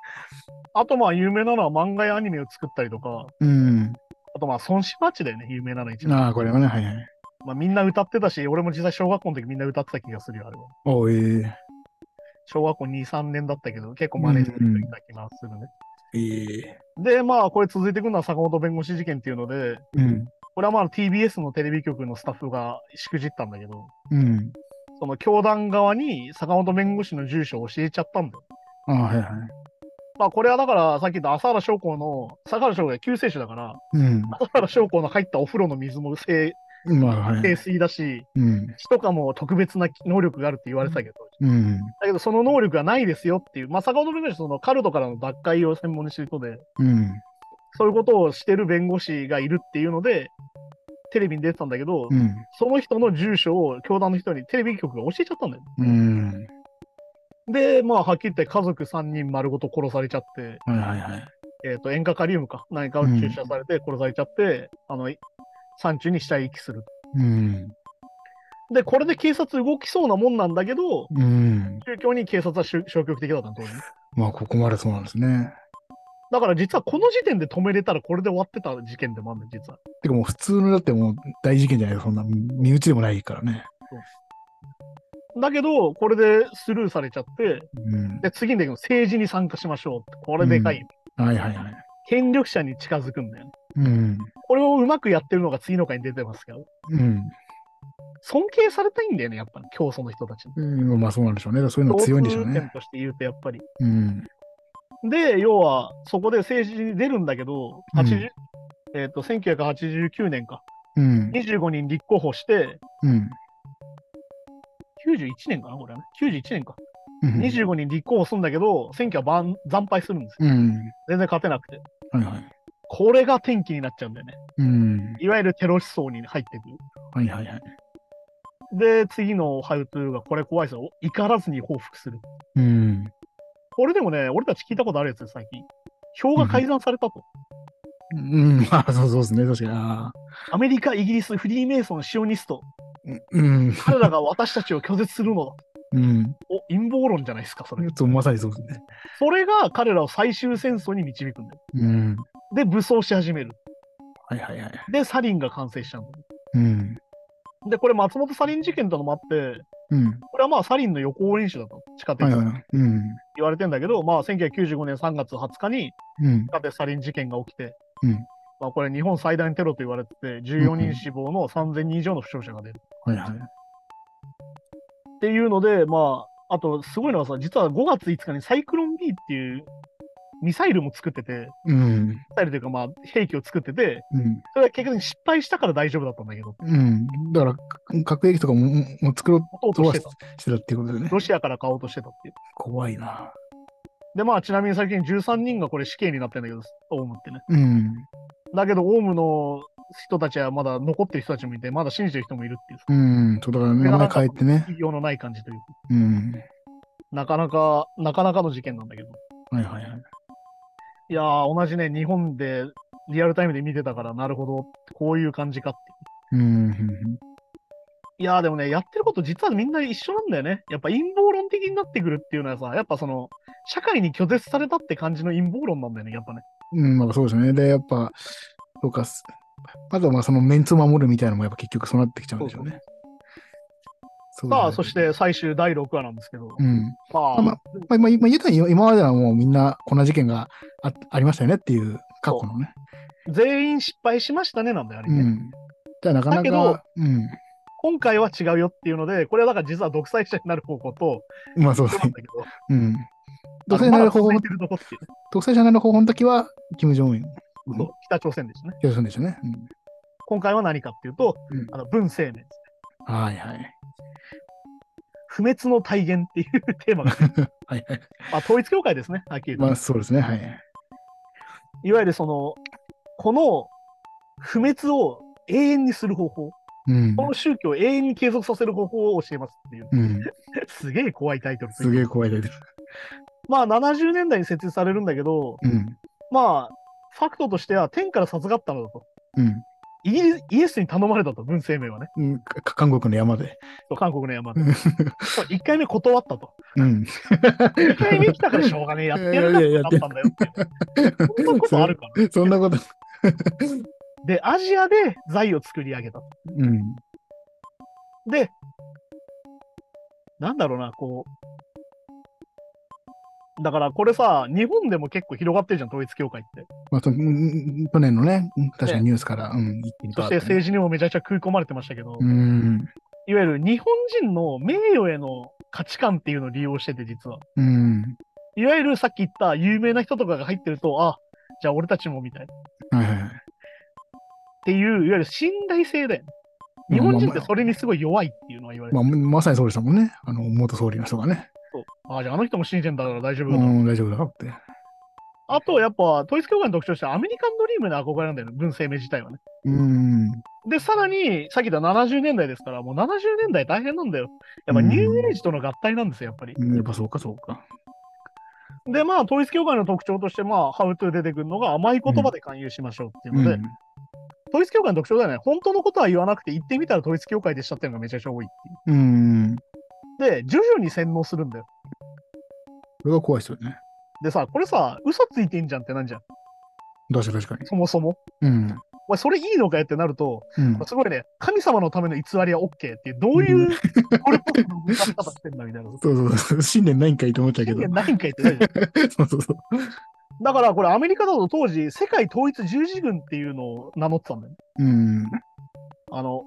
Speaker 1: あとまあ有名なのは漫画やアニメを作ったりとか、
Speaker 2: うん。
Speaker 1: あとまあ孫子マッチだよね、有名なの一番。
Speaker 2: ああ、これはね、はいはい。
Speaker 1: まあみんな歌ってたし、俺も実際小学校の時みんな歌ってた気がするよ、あれは。
Speaker 2: おええ
Speaker 1: 小学校2、3年だったけど、結構真似してる人いた気がするね。
Speaker 2: ええ
Speaker 1: で、まあこれ続いていくのは坂本弁護士事件っていうので、
Speaker 2: うん。
Speaker 1: これはまあ TBS のテレビ局のスタッフがしくじったんだけど、
Speaker 2: うん。
Speaker 1: その教団側に坂本弁護士の住所を教えちゃったんだよ。
Speaker 2: ああ、はいはい。
Speaker 1: まあこれはだからさっき言った朝原将校の、朝原将校が救世主だから、
Speaker 2: うん。
Speaker 1: 朝原将校の入ったお風呂の水も清
Speaker 2: まあ、はい。
Speaker 1: 清水だし、
Speaker 2: うん。
Speaker 1: 血とかも特別な能力があるって言われてたけど、
Speaker 2: うん。
Speaker 1: だけどその能力がないですよっていう、まあ坂本弁護士はそのカルトからの脱会を専門にしてる人で、
Speaker 2: うん。
Speaker 1: そういうことをしてる弁護士がいるっていうので、テレビに出てたんだけど、
Speaker 2: うん。
Speaker 1: その人の住所を教団の人にテレビ局が教えちゃったんだよ。
Speaker 2: うん。
Speaker 1: で、まあ、はっきり言って家族3人丸ごと殺されちゃって、
Speaker 2: はいはいはい。
Speaker 1: えっ、と、塩化カリウムか、何かを注射されて殺されちゃって、あの、山中に死体遺棄する。
Speaker 2: うん。
Speaker 1: で、これで警察動きそうなもんなんだけど、
Speaker 2: うん。
Speaker 1: 宗教に警察は消消極的だったの、当時ね。
Speaker 2: まあ、ここまでそうなんですね。
Speaker 1: だから実はこの時点で止めれたらこれで終わってた事件でもあるんだよ、実は。
Speaker 2: てかもう普通のだってもう大事件じゃないよ。そんな身内でもないからね。
Speaker 1: だけど、これでスルーされちゃって、
Speaker 2: うん。
Speaker 1: で、次にで政治に参加しましょうって。これでかいよ。
Speaker 2: はいはいはい。
Speaker 1: 権力者に近づくんだよね。
Speaker 2: うん。
Speaker 1: これをうまくやってるのが次の回に出てますけど、
Speaker 2: うん。
Speaker 1: 尊敬されたいんだよね、やっぱり、教祖の人たちに。
Speaker 2: うん、まあそうなんでしょうね。そういうの強いんでしょうね。
Speaker 1: として言うと、やっぱり。
Speaker 2: うん。
Speaker 1: で、要は、そこで政治に出るんだけど、
Speaker 2: うん
Speaker 1: 80えっ、と、1989年か。
Speaker 2: うん。
Speaker 1: 25人立候補して、
Speaker 2: うん。
Speaker 1: 91年かな、これはね。91年か。
Speaker 2: うん。
Speaker 1: 25人立候補するんだけど、選挙は万惨敗するんですよ。
Speaker 2: うん。
Speaker 1: 全然勝てなくて。
Speaker 2: はいはい。
Speaker 1: これが転機になっちゃうんだよね。
Speaker 2: うん。
Speaker 1: いわゆるテロ思想に入ってくる。
Speaker 2: はいはいはい。
Speaker 1: で、次のハウトゥーがこれ怖いですよ。怒らずに報復する。
Speaker 2: うん。
Speaker 1: これでもね、俺たち聞いたことあるやつです、最近。票が改ざんされたと。
Speaker 2: うん。まあそうそうですね。確かに。あ
Speaker 1: アメリカ、イギリス、フリーメイソン、シオニスト。
Speaker 2: ーうん。
Speaker 1: 彼らが私たちを拒絶するのだ。
Speaker 2: うん。
Speaker 1: お、陰謀論じゃないですか、それ。
Speaker 2: そうまさにそうですね。
Speaker 1: それが彼らを最終戦争に導くんだよ。
Speaker 2: うん。
Speaker 1: で、武装し始める。
Speaker 2: はいはいはい。
Speaker 1: で、サリンが完成しちゃうんだよ。
Speaker 2: うん。
Speaker 1: で、これ松本サリン事件とのもあって、
Speaker 2: うん。
Speaker 1: これはまあサリンの予行練習だと、地下鉄
Speaker 2: はいはい。うん。
Speaker 1: 言われてんだけど、まあ1995年3月20日に
Speaker 2: うん
Speaker 1: 地。下鉄サリン事件が起きて、
Speaker 2: うん。
Speaker 1: まあこれ日本最大のテロと言われてて、14人死亡の3000人以上の負傷者が出る。
Speaker 2: はいはい。
Speaker 1: っていうので、まあ、あとすごいのはさ、実は5月5日にサイクロン B っていうミサイルも作ってて、
Speaker 2: うん。
Speaker 1: ミサイルというかまあ兵器を作ってて、
Speaker 2: うん。
Speaker 1: それは結局失敗したから大丈夫だったんだけど、
Speaker 2: うん。だから、か核兵器とかももう作ろうと
Speaker 1: してた。
Speaker 2: してたっていうことでね。
Speaker 1: ロシアから買おうとしてたっていう。
Speaker 2: 怖いな。
Speaker 1: で、まあちなみに最近13人がこれ死刑になってんだけど、オウムってね。
Speaker 2: うん。
Speaker 1: だけど、オウムの人たちはまだ残ってる人たちもいて、まだ信じてる人もいるっていう、
Speaker 2: うん。そうだから名前変えてね。
Speaker 1: 企業のない感じというか、
Speaker 2: うん。
Speaker 1: なかなか、なかなかの事件なんだけど。
Speaker 2: はいはいはい。
Speaker 1: いやー、同じね、日本でリアルタイムで見てたから、なるほど、こういう感じかっていう。
Speaker 2: うん。
Speaker 1: いやー、でもね、やってること実はみんな一緒なんだよね。やっぱ陰謀論的になってくるっていうのはさ、やっぱその、社会に拒絶されたって感じの陰謀論なんだよね、やっぱね。
Speaker 2: うん、まあそうですね。で、やっぱ、そうか、すあとはまあそのメンツを守るみたいなのもやっぱ結局そうなってきちゃうんでしょうね。そう
Speaker 1: さあ、そし、て最終第6話なんですけど、
Speaker 2: うん。
Speaker 1: まあ、
Speaker 2: まあ、まあ、まあ、今言ったように今まではもうみんなこんな事件があありましたよねっていう過去のね。
Speaker 1: 全員失敗しましたね、なんだよ、あれね。
Speaker 2: うん。じゃあなかな
Speaker 1: だけど
Speaker 2: か、うん。
Speaker 1: 今回は違うよっていうので、これはだから実は独裁者になる方法と、
Speaker 2: まあそうですね
Speaker 1: そうなん。
Speaker 2: 独裁者になる方法独裁者になる方法の時は、キム・ジョンウン。
Speaker 1: そう北朝鮮ですね。
Speaker 2: よろしいんでしたね。うん。
Speaker 1: 今回は何かっていうと、
Speaker 2: うん
Speaker 1: あの文政明です。
Speaker 2: はいはい。
Speaker 1: 不滅の体現っていうテーマが、
Speaker 2: はいはい。
Speaker 1: まあ、統一教会ですね、はっきり
Speaker 2: まあそうですね。はい。
Speaker 1: いわゆるその、この不滅を永遠にする方法、
Speaker 2: うん
Speaker 1: こ。の宗教を永遠に継続させる方法を教えますっていう、
Speaker 2: うん。
Speaker 1: すげえ怖いタイトル
Speaker 2: すげえ怖いタイトル。
Speaker 1: まあ70年代に設立されるんだけど、
Speaker 2: うん。
Speaker 1: まあ、ファクトとしては天から授かったのだと。
Speaker 2: うん
Speaker 1: イギリスイエスに頼まれたと、文政明はね。
Speaker 2: うん。か韓国の山で。
Speaker 1: 韓国の山で。
Speaker 2: うん
Speaker 1: 1回目断ったと。
Speaker 2: うん。
Speaker 1: 1回目来たからしょうがねえ、やってやるかったんだよって。そんなことあるから。
Speaker 2: そんなこと。
Speaker 1: で、アジアで財を作り上げた。
Speaker 2: うん。
Speaker 1: で、なんだろうな、こう。だからこれさ、日本でも結構広がってるじゃん、統一教会って。
Speaker 2: まあ、去年のね、うん確かにニュースから、うん、一気に
Speaker 1: そして政治にもめちゃくちゃ食い込まれてましたけど、
Speaker 2: うん。
Speaker 1: いわゆる日本人の名誉への価値観っていうのを利用してて、実は。
Speaker 2: うん。
Speaker 1: いわゆるさっき言った有名な人とかが入ってると、あ、じゃあ俺たちもみたいな。っ
Speaker 2: はいはいはい。
Speaker 1: ていう、いわゆる信頼性だよね。日本人ってそれにすごい弱いっていうのは言われて
Speaker 2: まあ、まさにそうでしたもんね。あの、元総理の人がね。
Speaker 1: そうあ、じゃああの人も信じてんだから大丈夫
Speaker 2: う
Speaker 1: だな。
Speaker 2: ん、大丈夫だって。
Speaker 1: あと、やっぱ、統一教会の特徴としてアメリカンドリームの憧れなんだよね、文政明自体はね。
Speaker 2: うん。
Speaker 1: で、さらに、さっき言った70年代ですから、もう70年代大変なんだよ。やっぱニューエイジとの合体なんですよ、やっぱり。
Speaker 2: うんやっぱそうか、そうか。
Speaker 1: で、まあ、統一教会の特徴として、まあ、ハウトゥー出てくるのが甘い言葉で勧誘しましょうっていうので、
Speaker 2: うん。
Speaker 1: 統一教会の特徴だよね。本当のことは言わなくて、言ってみたら統一教会でしたっていうのがめちゃくちゃ多いって
Speaker 2: うん。
Speaker 1: で、徐々に洗脳するんだよ。
Speaker 2: それが怖いですよね。
Speaker 1: でさ、これさ、嘘ついてんじゃんってなんじゃん。
Speaker 2: 確かに確かに。
Speaker 1: そもそも。
Speaker 2: うん。
Speaker 1: お前、それいいのかよってなると、
Speaker 2: うん。
Speaker 1: すごいね、神様のための偽りは OK っていう、どういう、これっぽくの動かし方してんだみたいな。
Speaker 2: そうそうそう。信念ないんかいと思っちゃうけど
Speaker 1: いや。ないんかいってないじゃん
Speaker 2: そうそうそう。
Speaker 1: だからこれアメリカだと当時、世界統一十字軍っていうのを名乗ってたんだよね。
Speaker 2: うん。
Speaker 1: あの、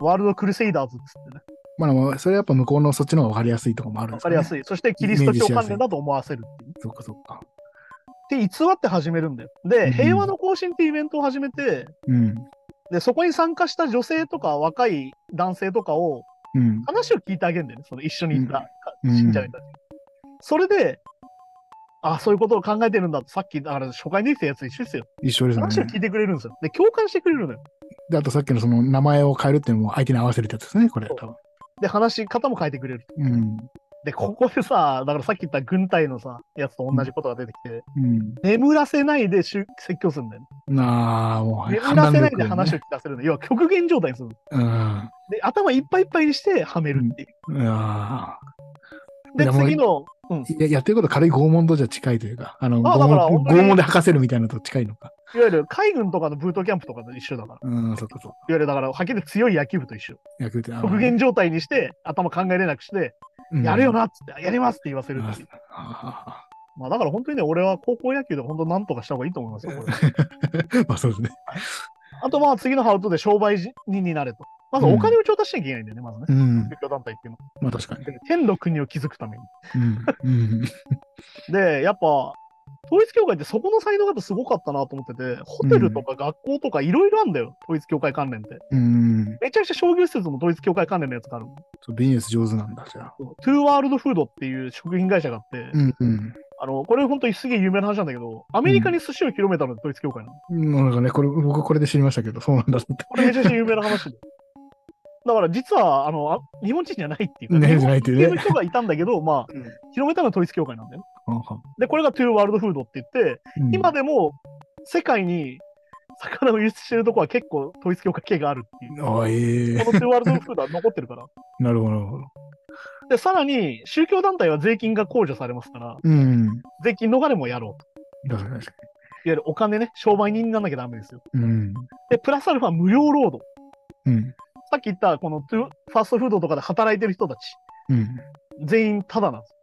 Speaker 1: ワールドクルセイダーズっつってね。
Speaker 2: まあそれやっぱ向こうのそっちの方が分かりやすいところもあるんですい。
Speaker 1: わかりやすい。そしてキリスト教関連だと思わせるっていう。
Speaker 2: そうか、そうか。
Speaker 1: で、偽って始めるんだよ。で、
Speaker 2: うん
Speaker 1: 平和の行進っていうイベントを始めて、
Speaker 2: うん。
Speaker 1: で、そこに参加した女性とか若い男性とかを
Speaker 2: うん。
Speaker 1: 話を聞いてあげるんだよね。その一緒に行った
Speaker 2: うん
Speaker 1: 信者の人たち。それで、あ、そういうことを考えてるんだと、さっき、だから初回に出てたやつ一緒ですよ。
Speaker 2: 一緒ですよね。
Speaker 1: 話を聞いてくれるんですよ。で、共感してくれるのよ。
Speaker 2: で、あとさっきのその名前を変えるっていうのも相手に合わせるってやつですね、これ。多分
Speaker 1: で、話し方も変えてくれる。
Speaker 2: うん。
Speaker 1: で、ここでさ、だからさっき言った軍隊のさ、やつと同じことが出てきて、
Speaker 2: うん。
Speaker 1: 眠らせないで説教するんだよね。
Speaker 2: なあ、もう、
Speaker 1: 眠らせないで話を
Speaker 2: 力
Speaker 1: 聞かせるの。要は極限状態にするの。
Speaker 2: ね
Speaker 1: で、頭いっぱいいっぱいにしてはめるっていう。
Speaker 2: うん。あ
Speaker 1: で、次の、うん、い
Speaker 2: あ。ややってること軽い拷問とじゃ近いというか、あの、
Speaker 1: あだから
Speaker 2: 拷問拷問で吐かせるみたいなのと近いのか。
Speaker 1: わゆる海軍とかのブートキャンプとかと一緒だから。いわ
Speaker 2: うん、そそっか。
Speaker 1: ゆるだから、はっきり強い野球部と一緒。
Speaker 2: 野球
Speaker 1: 極限状態にして、頭考えれなくして、
Speaker 2: うん
Speaker 1: やるよなっつって、やりますって言わせるっていう。
Speaker 2: あ
Speaker 1: まあだから本当にね、俺は高校野球で本当なんとかした方がいいと思いますよ、これ。
Speaker 2: あ まあそうですね。
Speaker 1: あとまあ次のハウトで商売人になれと。まずお金を調達しなきゃいけないんだよね、まずね。
Speaker 2: うん。
Speaker 1: 宗教団体っていうのは。
Speaker 2: まあ確かに。
Speaker 1: で天の国を築くために。
Speaker 2: うん。うん。
Speaker 1: で、やっぱ、統一教会ってそこの才能がすごかったなと思ってて、ホテルとか学校とかいろいろあるんだよ、統一教会関連って。
Speaker 2: うん。
Speaker 1: めちゃくちゃ商業施設も統一教会関連のやつがあるの。
Speaker 2: そうビジネス上手なんだ、じゃあ。
Speaker 1: True World Food っていう食品会社があって、
Speaker 2: うんうん。
Speaker 1: あの、これ本当にすげえ有名な話なんだけど、アメリカに寿司を広めたのが統一教会なの。
Speaker 2: うんなんかね、これ、僕これで知りましたけど、そうなんだって。
Speaker 1: これめちゃくちゃ有名な話で。だから実は、あの、あ日本人じゃないっていうか、
Speaker 2: ね
Speaker 1: 日本
Speaker 2: じゃないっていうね
Speaker 1: 人の人がいたんだけど、まあ、
Speaker 2: うん
Speaker 1: 広めたのは統一教会なんだよね。で、これが True World Food って言って、
Speaker 2: うん
Speaker 1: 今でも世界に魚を輸出してるとこは結構統一教会系があるっていう。
Speaker 2: あええ
Speaker 1: この True World Food は残ってるから。
Speaker 2: なるほど、なるほど。
Speaker 1: で、さらに宗教団体は税金が控除されますから、
Speaker 2: うん。
Speaker 1: 税金逃れもやろうと。
Speaker 2: 確かに
Speaker 1: いわゆるお金ね、商売人にならなきゃダメですよ。
Speaker 2: に。うん。
Speaker 1: で、プラスアルファ無料労働。
Speaker 2: うん。
Speaker 1: さっき言ったこのファーストフードとかで働いてる人たち、
Speaker 2: うん。
Speaker 1: 全員タダなんです。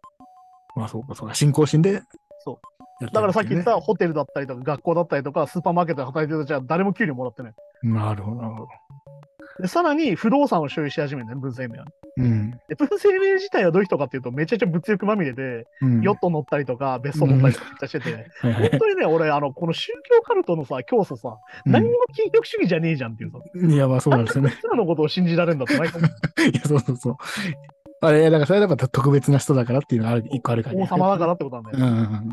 Speaker 2: まあ、そうか、そうか。信仰心で。
Speaker 1: そう。だからさっき言ったホテルだったりとか学校だったりとかスーパーマーケットで働いてる人たちは誰も給料もらってない。
Speaker 2: なるほど、なるほど。
Speaker 1: で、さらに不動産を所有し始めるね、文生命は。
Speaker 2: うん。
Speaker 1: で、文生命自体はどういう人かっていうと、めちゃくちゃ物欲まみれで、
Speaker 2: うん。
Speaker 1: ヨット乗ったりとか、別荘乗ったりとかしてて、
Speaker 2: はいはい。
Speaker 1: 本当にね、俺、あの、この宗教カルトのさ、教祖さ、何にも禁欲主義じゃねえじゃんっていうさ、
Speaker 2: うんいや、まあそうなんですよね。
Speaker 1: 人のことを信じられるんだって毎回思う
Speaker 2: いや、そうそうそう。あれ、だからそれはやっぱ特別な人だからっていうのがある、一個あるから、
Speaker 1: 王様だからってことなんだよ。
Speaker 2: うんうん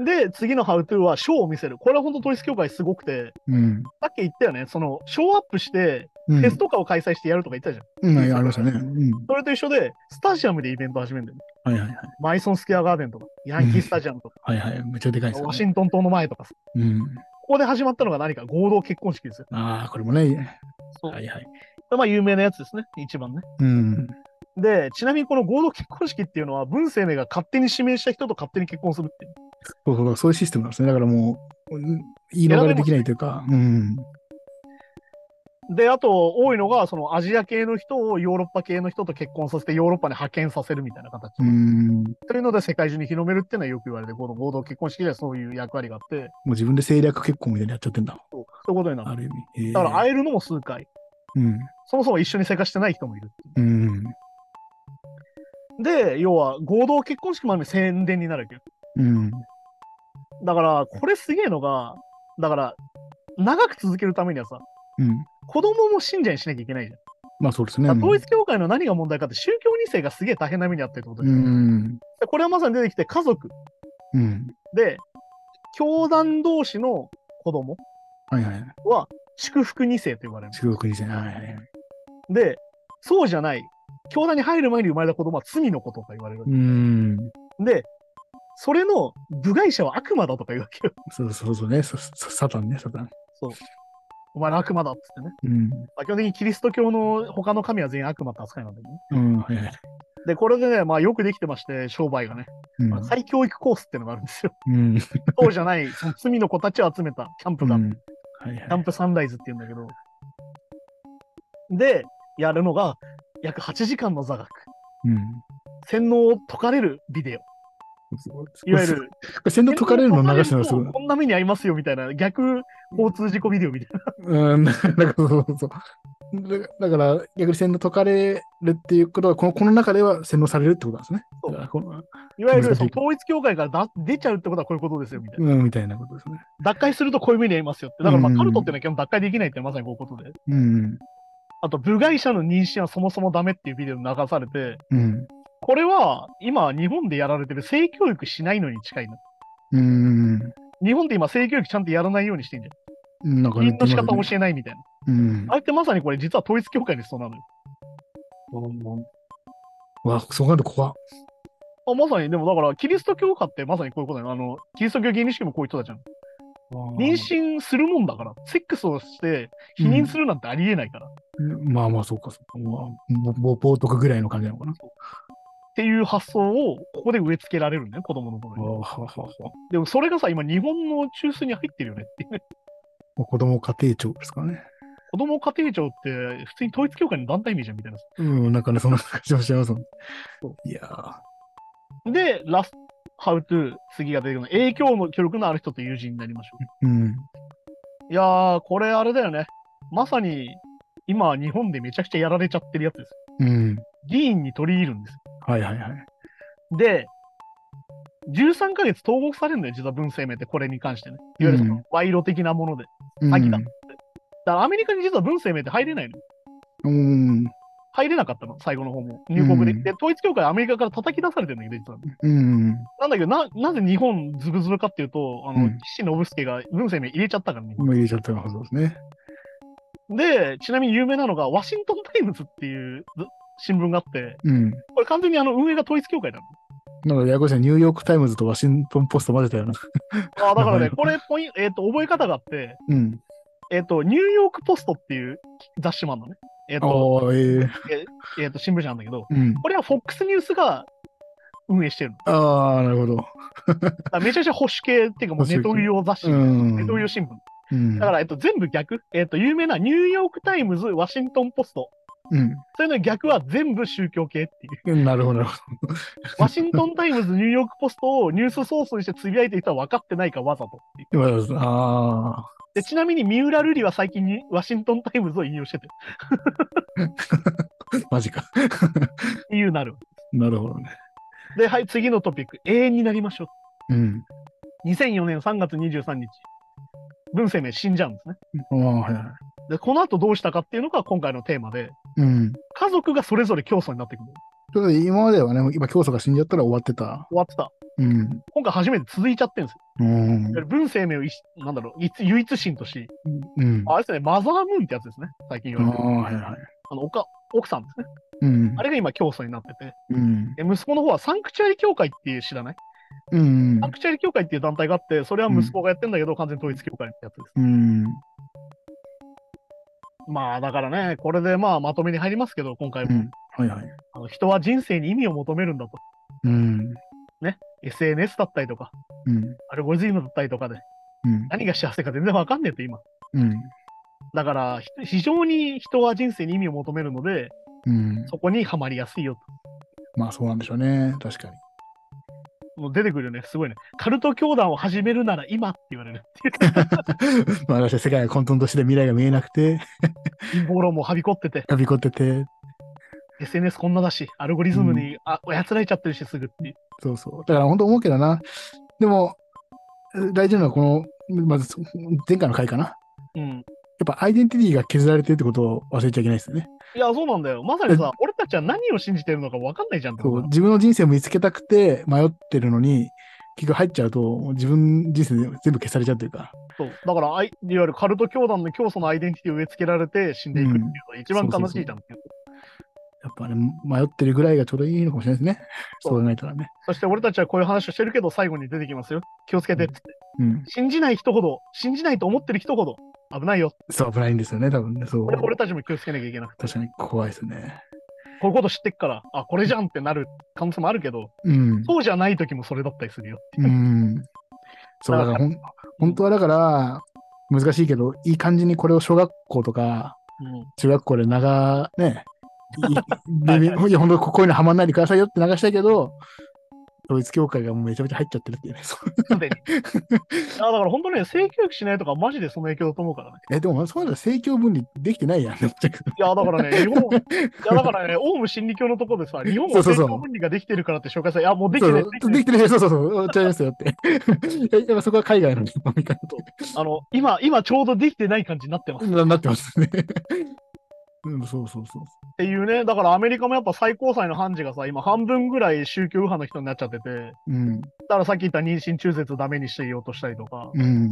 Speaker 1: で、次のハウトゥーはショーを見せる。これは本当統一教会すごくて、
Speaker 2: うん。
Speaker 1: さっき言ったよね、その、ショーアップして、
Speaker 2: うん。
Speaker 1: フェスとかを開催してやるとか言ったじゃん。
Speaker 2: うん、ありましたね。うん。
Speaker 1: それと一緒で、スタジアムでイベント始めるんだよ。
Speaker 2: はいはいはい。
Speaker 1: マイソンスケアガーデンとか、ヤンキースタジアムとか、
Speaker 2: はいはい。めっちゃでかいですよ、ね。
Speaker 1: ワシントン島の前とかさ、
Speaker 2: うん。
Speaker 1: ここで始まったのが何か合同結婚式ですよ。
Speaker 2: ああ、これもね。
Speaker 1: そう
Speaker 2: はいはい。
Speaker 1: まあ有名なやつですね、一番ね。
Speaker 2: うん。
Speaker 1: で、ちなみにこの合同結婚式っていうのは、文生命が勝手に指名した人と勝手に結婚するっていう。
Speaker 2: そうそう、そういうシステムなんですね。だからもう、うん言い逃れできないというか、うん。
Speaker 1: で、あと、多いのが、そのアジア系の人をヨーロッパ系の人と結婚させて、ヨーロッパに派遣させるみたいな形。
Speaker 2: うん。も
Speaker 1: というので、世界中に広めるっていうのはよく言われて、この合同結婚式ではそういう役割があって、
Speaker 2: う自分で政略結婚みたいにやっちゃってんだ。
Speaker 1: そうそういうことになる。
Speaker 2: ある意味。えー
Speaker 1: だから、会えるのも数回。
Speaker 2: うん。
Speaker 1: そもそも一緒に生活してない人もいるい
Speaker 2: うん。
Speaker 1: う。で、要は、合同結婚式もある意味宣伝になるわけど。
Speaker 2: うん。
Speaker 1: だから、これすげえのが、だから、長く続けるためにはさ、
Speaker 2: うん。
Speaker 1: 子供も信者にしなきゃいけないじゃん。
Speaker 2: まあそうですね。
Speaker 1: 統一教会の何が問題かって、宗教2世がすげえ大変な目にあってるってこと
Speaker 2: う
Speaker 1: で、
Speaker 2: ん。
Speaker 1: でこれはまさに出てきて、家族
Speaker 2: うん。
Speaker 1: で、教団同士の子供
Speaker 2: はいはい。
Speaker 1: は祝福2世と呼ばれる。
Speaker 2: 中国にせはいはいはい。
Speaker 1: で、そうじゃない、教団に入る前に生まれた子供は罪の子とか言われる。
Speaker 2: うん。
Speaker 1: で、それの部外者は悪魔だとか言うわけよ。
Speaker 2: そうそうそうね。そそサタンね、サタン。
Speaker 1: お前ら悪魔だっつってね。
Speaker 2: うん。
Speaker 1: まあ基本的にキリスト教の他の神は全員悪魔って扱いなんだけどね。
Speaker 2: うん。はいはい。
Speaker 1: で、これでね、まあよくできてまして、商売がね、
Speaker 2: うん
Speaker 1: まあ再教育コースっていうのがあるんですよ。
Speaker 2: うん。
Speaker 1: そうじゃない、その罪の子たちを集めたキャンプが、
Speaker 2: うんはいはい。
Speaker 1: キャンプサンライズっていうんだけど、で、やるのが約8時間の座学。
Speaker 2: うん。
Speaker 1: 洗脳を解かれるビデオ。いわゆる、
Speaker 2: これ洗脳解かれるの流してる。
Speaker 1: こんな目に遭いますよみたいな、逆交通事故ビデオみたいな。
Speaker 2: うん、なんかそうそうそう。だだから、逆に洗脳解かれるっていうことは、このこの中では洗脳されるってことなんですね。
Speaker 1: いわゆるその統一教会からだ出ちゃうってことはこういうことですよみたいな。
Speaker 2: うん、みたいなことですね。
Speaker 1: 脱会するとこういう目に遭いますよって。だからま
Speaker 2: うん
Speaker 1: あカルトっていうのは基本脱会できないってまさにこういうことで。
Speaker 2: うん。
Speaker 1: あと、部外者の妊娠はそもそもダメっていうビデオ流されて、
Speaker 2: うん。
Speaker 1: これは今日本でやられてる性教育しないのに近いの。
Speaker 2: うん。
Speaker 1: 日本って今性教育ちゃんとやらないようにしてんじゃん。
Speaker 2: なんか
Speaker 1: 不倫の仕方教えないみたいな。
Speaker 2: うん
Speaker 1: あ。れってまさにこれ実は統一教会にそうなのよ。
Speaker 2: わ、そうなると怖っ。
Speaker 1: あまさに、でもだから、キリスト教家ってまさにこういうことだよ。あの、キリスト教原理主義もこういう人たちなの。妊娠するもんだから、セックスをして否認するなんてありえないから。っ
Speaker 2: まあまあ、そうか、そうか。まあ、ぼぼ冒涜ぐらいの感じなのかな。
Speaker 1: ていう発想をここで植え付けられるね、子供の頃に。でもそれがさ、今日本の中枢に入ってるよねっていうね。
Speaker 2: 子供家庭庁ですからね。
Speaker 1: 子供家庭庁って普通に統一教会の団体名じゃんみたいな。
Speaker 2: うん、なんかね、そんな感じもしますもん
Speaker 1: そ。
Speaker 2: いやー
Speaker 1: で、ラスト、ハウトゥー、次が出てくるの。影響の力のある人と友人になりましょ
Speaker 2: うん。
Speaker 1: う。いやー、これあれだよね。まさに、今、日本でめちゃくちゃやられちゃってるやつです。
Speaker 2: うん。
Speaker 1: 議員に取り入るんです。
Speaker 2: はいはいはい。
Speaker 1: で、13ヶ月投獄されるんだよ、実は文生命ってこれに関してね。いわゆるその賄賂的なもので。
Speaker 2: うん。
Speaker 1: 詐欺だだからアメリカに実は文生命って入れないの。
Speaker 2: うん。
Speaker 1: 入れなかったの、最後の方も。入国で。
Speaker 2: うん
Speaker 1: で、統一教会アメリカから叩き出されてるんだけど、実は。
Speaker 2: うん。
Speaker 1: なんだけど、な、なぜ日本ズブズブかっていうと、あの、
Speaker 2: うん
Speaker 1: 岸信介が文鮮明入れちゃったからね。
Speaker 2: もう入れちゃったはずですね。
Speaker 1: で、ちなみに有名なのが、ワシントンタイムズっていうず新聞があって、
Speaker 2: うん。
Speaker 1: これ完全にあの運営が統一教会なの。
Speaker 2: なんか、ややこしいニューヨークタイムズとワシントンポスト混ぜたような。
Speaker 1: ああ、だからね、
Speaker 2: はい
Speaker 1: これポインえっ、と、覚え方があって、
Speaker 2: うん。
Speaker 1: えっ、と、ニューヨークポストっていう雑誌もあるのね。えっ、と、
Speaker 2: ああ、ええ
Speaker 1: えっ、と、新聞社なんだけど、
Speaker 2: うん。
Speaker 1: これは FOX ニュースが運営してるの。
Speaker 2: ああ、なるほど。
Speaker 1: めちゃくちゃ保守系っていうか、もうネトウヨ雑誌、
Speaker 2: うん。
Speaker 1: ネトウヨ新聞。
Speaker 2: うん。
Speaker 1: だから、えっと、全部逆。えっと、有名なニューヨークタイムズ、ワシントンポスト。
Speaker 2: うん。
Speaker 1: そういうの逆は全部宗教系っていう。
Speaker 2: なるほど、なるほ
Speaker 1: ワシントンタイムズ、ニューヨークポストをニュースソースにしてつぶやいてる人は分かってないかわざとっていう。
Speaker 2: ど。ああ。
Speaker 1: で、ちなみに三浦瑠麗は最近にワシントンタイムズを引用してて、
Speaker 2: マジか。
Speaker 1: っていうなる。
Speaker 2: なるほどね。
Speaker 1: で、はい、次のトピック。永遠になりましょ
Speaker 2: うん。
Speaker 1: う。2004年3月23日。文鮮明死んじゃうんですね。
Speaker 2: ああ、はいは
Speaker 1: で、この後どうしたかっていうのが今回のテーマで、
Speaker 2: い。うん。
Speaker 1: 家族がそれぞれ教祖になってくる。
Speaker 2: ちょっと今まではね、今、教祖が死んじゃったら終わってた。
Speaker 1: 終わってた。
Speaker 2: うん。
Speaker 1: 今回初めて続いちゃってるんですよ。
Speaker 2: うん。
Speaker 1: 文生命をいし、なんだろう、唯一神とし、
Speaker 2: うん。
Speaker 1: あれですね、マザームーンってやつですね、最近
Speaker 2: あ
Speaker 1: 言われてる。
Speaker 2: あ、はいはい。
Speaker 1: あの、おか奥さんですね。
Speaker 2: うん
Speaker 1: あ。れが今教祖になってて、
Speaker 2: うん。
Speaker 1: で息子の方はサンクチュアリ教会っていう知らない？
Speaker 2: うん
Speaker 1: サン。クチュアリ教会っていう団体があって、それは息子がやってんだけど、完全統一教会ってやつです。
Speaker 2: うん。
Speaker 1: まあ、だからね、これでまあ、まとめに入りますけど、今回も。
Speaker 2: うん。はいはい。
Speaker 1: あの人は人生に意味を求めるんだと。
Speaker 2: うん。
Speaker 1: SNS だったりとか、
Speaker 2: うん。
Speaker 1: アルゴリズムだったりとかで、
Speaker 2: うん。
Speaker 1: 何が幸せか全然わかんねえと、今。
Speaker 2: うん。
Speaker 1: だから、ひ非常に人は人生に意味を求めるので、
Speaker 2: うん。
Speaker 1: そこにはまりやすいよと。
Speaker 2: まあそうなんでしょうね。確かに。
Speaker 1: もう出てくるよね、すごいね。カルト教団を始めるなら今って言われるっていう。
Speaker 2: まあ私は世界が混沌として未来が見えなくて、
Speaker 1: 陰謀論もはびこってて、
Speaker 2: はびこってて、
Speaker 1: SNS こんなだし、アルゴリズムに、あ操られちゃってるし、すぐって。
Speaker 2: そうそう。だから本当思うけどな。でも、大事なのはこの、まず前回の回かな。
Speaker 1: うん。
Speaker 2: やっぱアイデンティティが削られてるってことを忘れちゃいけないですよね。
Speaker 1: いや、そうなんだよ。まさにさ、俺たちは何を信じてるのか分かんないじゃん
Speaker 2: そう自分の人生を見つけたくて迷ってるのに、結局入っちゃうと、自分人生で全部消されちゃうというか。
Speaker 1: そうだからあい、いわゆるカルト教団の教祖のアイデンティティを植え付けられて死んでいくっていうのが一番悲しいじゃんっていう。
Speaker 2: やっぱね、迷ってるぐらいがちょうどいいのかもしれないですね。
Speaker 1: そう
Speaker 2: そう考えたらね。
Speaker 1: そして俺たちはこういう話をしてるけど、最後に出てきますよ。気をつけてっつって。
Speaker 2: うん。
Speaker 1: 信じない人ほど、信じないと思ってる人ほど危ないよ。
Speaker 2: そう、危ないんですよね、多分ね。そう
Speaker 1: 俺たちも気をつけなきゃいけなくて。
Speaker 2: 確かに怖いですね。
Speaker 1: こういうこと知ってっから、あ、これじゃんってなる可能性もあるけど、
Speaker 2: うん。
Speaker 1: そうじゃない時もそれだったりするよ。
Speaker 2: うん。そう、だからほん、本当はだから、難しいけど、いい感じにこれを小学校とか、
Speaker 1: うん。
Speaker 2: 中学校で長、ね、いいや、本当こういうのハマんないでくださいよって流したいけど、統一教会がもうめちゃめちゃ入っちゃってるっていうね。そう
Speaker 1: すでに。いや、だから本当ね、性教育しないとかマジでその影響だと思うからね。
Speaker 2: え、でも、そういうの政教分離できてないやん。
Speaker 1: いや、だからね、日本、いや、だからね、オウム真理教のところでさ、日本は性
Speaker 2: そうそうそう
Speaker 1: 教分離ができてるからって紹介され、いや、もうできてない。
Speaker 2: できてない、そうそうそう、ちゃいますよって。やっぱそこは海外の日本みたい
Speaker 1: あの、今、今ちょうどできてない感じになってます。っ
Speaker 2: ななってますね。うん、そうそうそう。
Speaker 1: ていうね、だからアメリカもやっぱ最高裁の判事がさ、今半分ぐらい宗教右派の人になっちゃってて、
Speaker 2: うん、
Speaker 1: だからさっき言った妊娠中絶ダメにしていようとしたりとか、
Speaker 2: うん、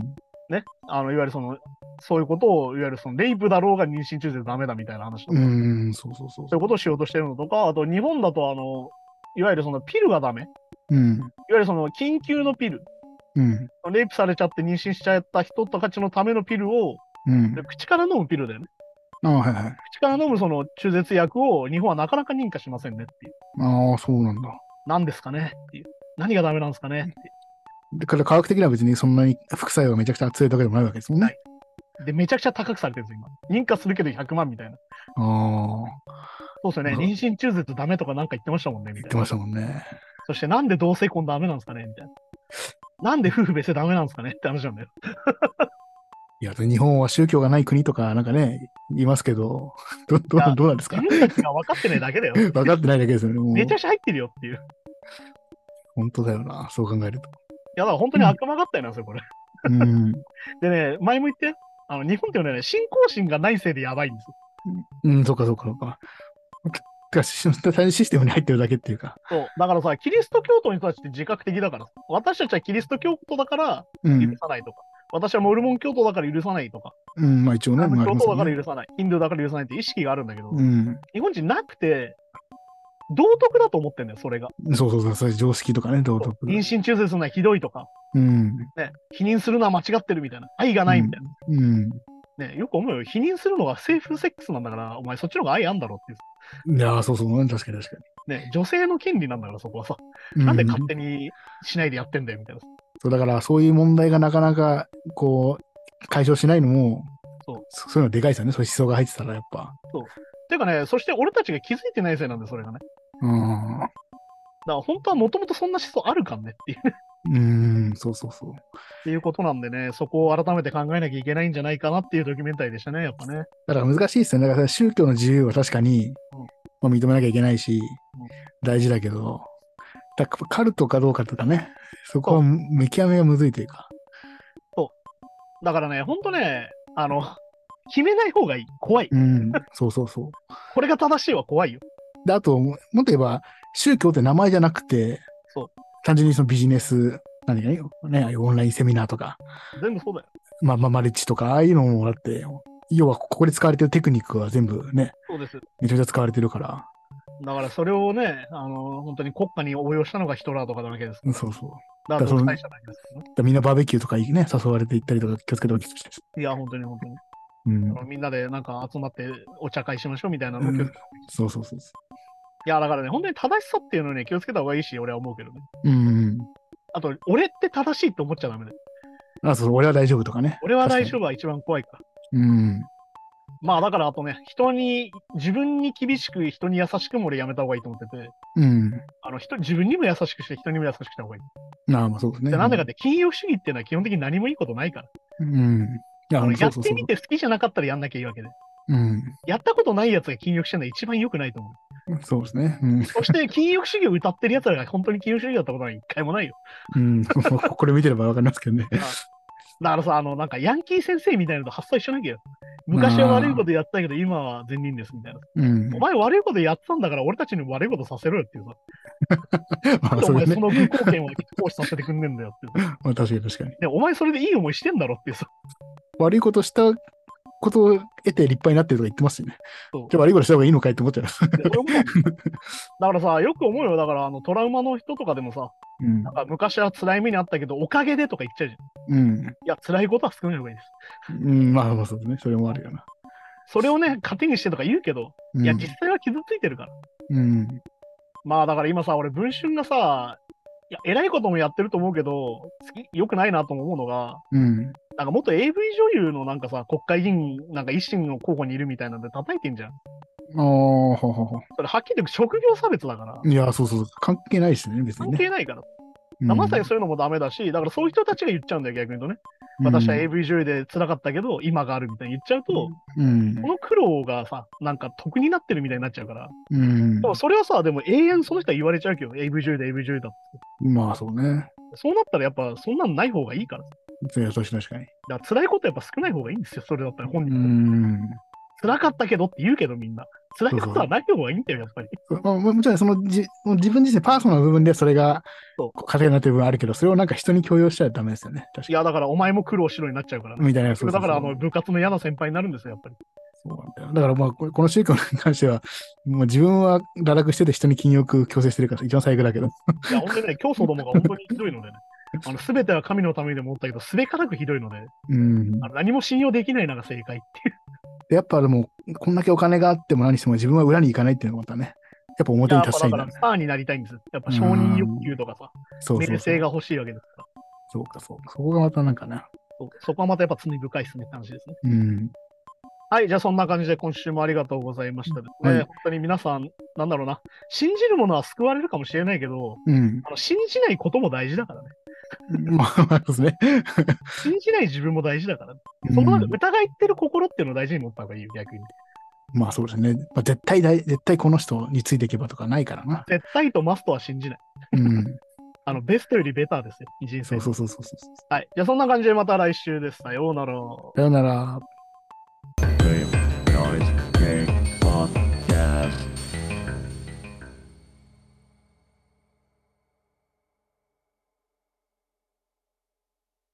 Speaker 1: ね、あの、いわゆるその、そういうことを、いわゆるその、レイプだろうが妊娠中絶ダメだみたいな話とか、
Speaker 2: うん、そうそうそう。
Speaker 1: そういうことをしようとしてるのとか、あと日本だとあの、いわゆるそのピルがダメ。いわ
Speaker 2: うん、
Speaker 1: ゆるその緊急のピル。
Speaker 2: うん、
Speaker 1: レイプされちゃって妊娠しちゃった人たちのためのピルを、
Speaker 2: うん。
Speaker 1: 口から飲むピルだよね。
Speaker 2: ああ、はいはい。
Speaker 1: 口から飲むその中絶薬を日本はなかなか認可しませんねっていう。
Speaker 2: ああ、そうなんだ。
Speaker 1: 何ですかねっていう。何がダメなんですかねってい
Speaker 2: だから科学的には別にそんなに副作用がめちゃくちゃ強いだけでもないわけですもんね。
Speaker 1: う。で、めちゃくちゃ高くされてるんですよ、今。認可するけど100万みたいな。
Speaker 2: ああ、
Speaker 1: そうですよね。
Speaker 2: うん
Speaker 1: 妊娠中絶ダメとかなんか言ってましたもんね、みたいな。
Speaker 2: 言ってましたもんね。
Speaker 1: そしてなんで同性婚ダメなんですかねみたいな。なんで夫婦別姓ダメなんですかねって話なんだよ。
Speaker 2: いや、日本は宗教がない国とかなんかね、言いますけど、どどどうなんですか？
Speaker 1: 自分たちが分かってないだけだよ。
Speaker 2: 分かってないだけですよね。
Speaker 1: めちゃくちゃ入ってるよっていう。
Speaker 2: 本当だよな。そう考えると。
Speaker 1: いや、だから本当に悪魔がったよなんですよ、これ。
Speaker 2: うん。
Speaker 1: でね、前も言って、あの日本ってね、信仰心がないせいでやばいんですよ。
Speaker 2: うん、そうかそうかそうか。てか、システムに入ってるだけっていうか。
Speaker 1: そう。だからさ、キリスト教徒の人たちって自覚的だから、私たちはキリスト教徒だから許
Speaker 2: うん。
Speaker 1: さないとか、私はモルモン教徒だから許さないとか、
Speaker 2: うん、まあ一応ね。
Speaker 1: 教徒だから
Speaker 2: あ
Speaker 1: 許さない、ヒンドだから許さないって意識があるんだけど、
Speaker 2: うん。
Speaker 1: 日本人なくて、道徳だと思ってんだよ、それが。
Speaker 2: そうそうそう、そういう常識とかね、道徳。
Speaker 1: 妊娠中絶するのはひどいとか、
Speaker 2: うん。
Speaker 1: ね、否認するのは間違ってるみたいな、愛がないみたいな。
Speaker 2: うん。
Speaker 1: ね、よく思うよ。否認するのがセーフセックスなんだから、お前そっちの方が愛あんだろっていう。
Speaker 2: いやー、そうそう、確かに確か
Speaker 1: ね、女性の権利なんだから、そこはさ。
Speaker 2: に。
Speaker 1: なんで
Speaker 2: う
Speaker 1: 勝手にしないでやってんだよ、みたいな。
Speaker 2: そうだから、そういう問題がなかなか、こう、解消しないのも、
Speaker 1: そう
Speaker 2: そそういうのでかいですよね。そういう思想が入ってたら、やっぱ。
Speaker 1: ていうかね、そして俺たちが気づいてないせいなんで、それがね。
Speaker 2: うん。
Speaker 1: だから本当はもともとそんな思想あるかんねっていうっ
Speaker 2: うん、そうそうそう。
Speaker 1: ていうことなんでね、そこを改めて考えなきゃいけないんじゃないかなっていうドキュメンタリーでしたね、やっぱね。
Speaker 2: だから難しいですよね。だから宗教の自由は確かに、
Speaker 1: うん
Speaker 2: まあ、認めなきゃいけないし、
Speaker 1: ん
Speaker 2: 大事だけど、だカルトかどうかとかね、そこは見極めがむずいというか。
Speaker 1: だからね、本当ね、あの、決めない方がいい。怖い。
Speaker 2: うん、そうそうそう。
Speaker 1: これが正しいは怖いよ。
Speaker 2: で、あと、もっと言えば、宗教って名前じゃなくて、
Speaker 1: そう
Speaker 2: 単純にそのビジネス、何かね、オンラインセミナーとか、
Speaker 1: 全部そうだよ。
Speaker 2: まあ、まあ、マルチとか、ああいうのもだって、要はここで使われてるテクニックは全部ね、
Speaker 1: そうです。
Speaker 2: めちゃめちゃ使われてるから、
Speaker 1: だからそれをね、あの、本当に国家に応用したのがヒトラーとかなわけです。
Speaker 2: そうそう。
Speaker 1: だから独裁者だけですよね。
Speaker 2: だからみんなバーベキューとかにね、誘われて行ったりとか気をつけておきです。
Speaker 1: いや、本当に本当に。
Speaker 2: うん
Speaker 1: みんなでなんか集まってお茶会しましょうみたいなのを気をつけた方がいい
Speaker 2: そうそうそうそ
Speaker 1: いや、だからね、本当に正しさっていうのをね、気をつけた方がいいし、俺は思うけどね。
Speaker 2: う。うん。
Speaker 1: あと、俺って正しいって思っちゃダメだよ。
Speaker 2: あ、そう俺は大丈夫とかね。
Speaker 1: 俺は大
Speaker 2: 夫。
Speaker 1: 丈夫は一番怖いから。
Speaker 2: うん。
Speaker 1: まあだからあとね、人に、自分に厳しく、人に優しくも俺やめた方がいいと思ってて、
Speaker 2: うん。
Speaker 1: あの人、自分にも優しくして、人にも優しくした方がいい。
Speaker 2: ああ、まあそうですね。
Speaker 1: でなんでかって、金融主義っていうのは基本的に何もいいことないから。
Speaker 2: うん。いや、
Speaker 1: ってみ。て好きじゃなかったらやんなきゃいいわけで。
Speaker 2: うん。
Speaker 1: やったことないやつが金融してるのは一番良くないと思う。
Speaker 2: そうですね。うん。
Speaker 1: そして、金融主義を歌ってるやつらが本当に金融主義だったことは一回もないよ。
Speaker 2: うん。これ見てればわかりますけどね。
Speaker 1: だからさ、あの、なんかヤンキー先生みたいなのと発想一緒なきゃよ。昔は悪いことやったけど、今は善人ですみたいな。
Speaker 2: うん
Speaker 1: お。前悪いことやってたんだから、俺たちにも悪いことさせろよっていうさ。
Speaker 2: まあ、
Speaker 1: お前そ。の無貢献を行使させてくんねんだよって。
Speaker 2: まあ、確かに確かに。
Speaker 1: ね、お前それでいい思いしてんだろっていうさ。
Speaker 2: 悪いことしたことを得て立派になってるとか言ってますよね。
Speaker 1: そう
Speaker 2: じゃあ悪いことした方がいいのかいって思っちゃ
Speaker 1: だからさ、よく思うよ。だから、あの、トラウマの人とかでもさ、
Speaker 2: うん
Speaker 1: なんか昔は辛い目にあったけど、おかげでとか言っちゃうじゃん。い
Speaker 2: うん。
Speaker 1: や、辛いことは少ない方がいいです。
Speaker 2: うん、まあまあそうですね。それもあるよな。
Speaker 1: それをね、糧にしてとか言うけど、
Speaker 2: うん、
Speaker 1: いや、実際は傷ついてるから。
Speaker 2: うん。
Speaker 1: まあ、だから今さ、俺、文春がさ、いや、偉いこともやってると思うけど、好き、良くないなとも思うのが、
Speaker 2: うん。
Speaker 1: なんか元 AV 女優のなんかさ、国会議員、なんか維新の候補にいるみたいなんで叩いてんじゃん。
Speaker 2: ああ、ほうほうほ
Speaker 1: それはっきり言って職業差別だから
Speaker 2: う。。いや、そうそう。関係ないですね、別にね。
Speaker 1: 関係ないから。
Speaker 2: うん
Speaker 1: まさにそういうのもダメだし、だからそういう人たちが言っちゃうんだよ、逆にとね。私は AV 女優で辛かったけど、今があるみたいに言っちゃうと、
Speaker 2: うん
Speaker 1: こ。の苦労がさ、なんか得になってるみたいになっちゃうから。
Speaker 2: うん
Speaker 1: で。もそれはさ、でも永遠その人は言われちゃうけど、AV 女優だ、AV 女優だって。
Speaker 2: まあそうね。
Speaker 1: そうなったらやっぱそんなんない方がいいから。
Speaker 2: いや、確かに。
Speaker 1: だから辛いことやっぱ少ない方がいいんですよ、それだったら本
Speaker 2: う
Speaker 1: 人。
Speaker 2: ん。
Speaker 1: 辛かったけどって言うけどみんな。辛いことはない方がいいんだよ、やっぱり。
Speaker 2: まあ、もちろんそのじ自分自身パーソナルな部分でそれが糧になってる部分あるけど、それをなんか人に強要しちゃダメですよね。
Speaker 1: いや、だからお前も苦労しろになっちゃうからね。
Speaker 2: に。みたいな。
Speaker 1: それだからあの部活の嫌な先輩になるんですよ、やっぱり。
Speaker 2: そうなんだよ。だからまあ、ここの宗教に関しては、もう自分は堕落してて人に禁欲強制してるから、一番最悪だけど。
Speaker 1: いや、ほんでね、教祖どもが本当にひどいのでね。あの全ては神のためにでも思ったけど、すべからくひどいので、
Speaker 2: うん。
Speaker 1: あの何も信用できないのが正解っていう。
Speaker 2: でやっぱでも、こんだけお金があっても何しても自分は裏に行かないっていうのがまたね、やっぱ表に立ちたいんだね
Speaker 1: だからス。ターになりたいんです。やっぱ承認欲求とかさ、
Speaker 2: そうそうそう。
Speaker 1: 名声が欲しいわけですから。
Speaker 2: そうか、そうか。そこがまたなんかね。
Speaker 1: そうそこはまたやっぱ罪深いっすねって話ですね。
Speaker 2: うん。
Speaker 1: はい、じゃあそんな感じで今週もありがとうございましたですね。
Speaker 2: はい
Speaker 1: 本当に皆さん、なんだろうな、信じるものは救われるかもしれないけど、
Speaker 2: うん。
Speaker 1: あの信じないことも大事だからね。
Speaker 2: まあ、ですね。
Speaker 1: 信じない自分も大事だから、その疑ってる心っていうのを大事に持った方がいいよ、逆に。
Speaker 2: まあそうですね。まあ、絶対大、絶対この人についていけばとかないからな。
Speaker 1: 絶対とマストは信じない。
Speaker 2: うん。
Speaker 1: あの、ベストよりベターですよ、人生
Speaker 2: そうそうそうそうそう。
Speaker 1: はい。じゃあそんな感じでまた来週です。さようなら。
Speaker 2: さよなら。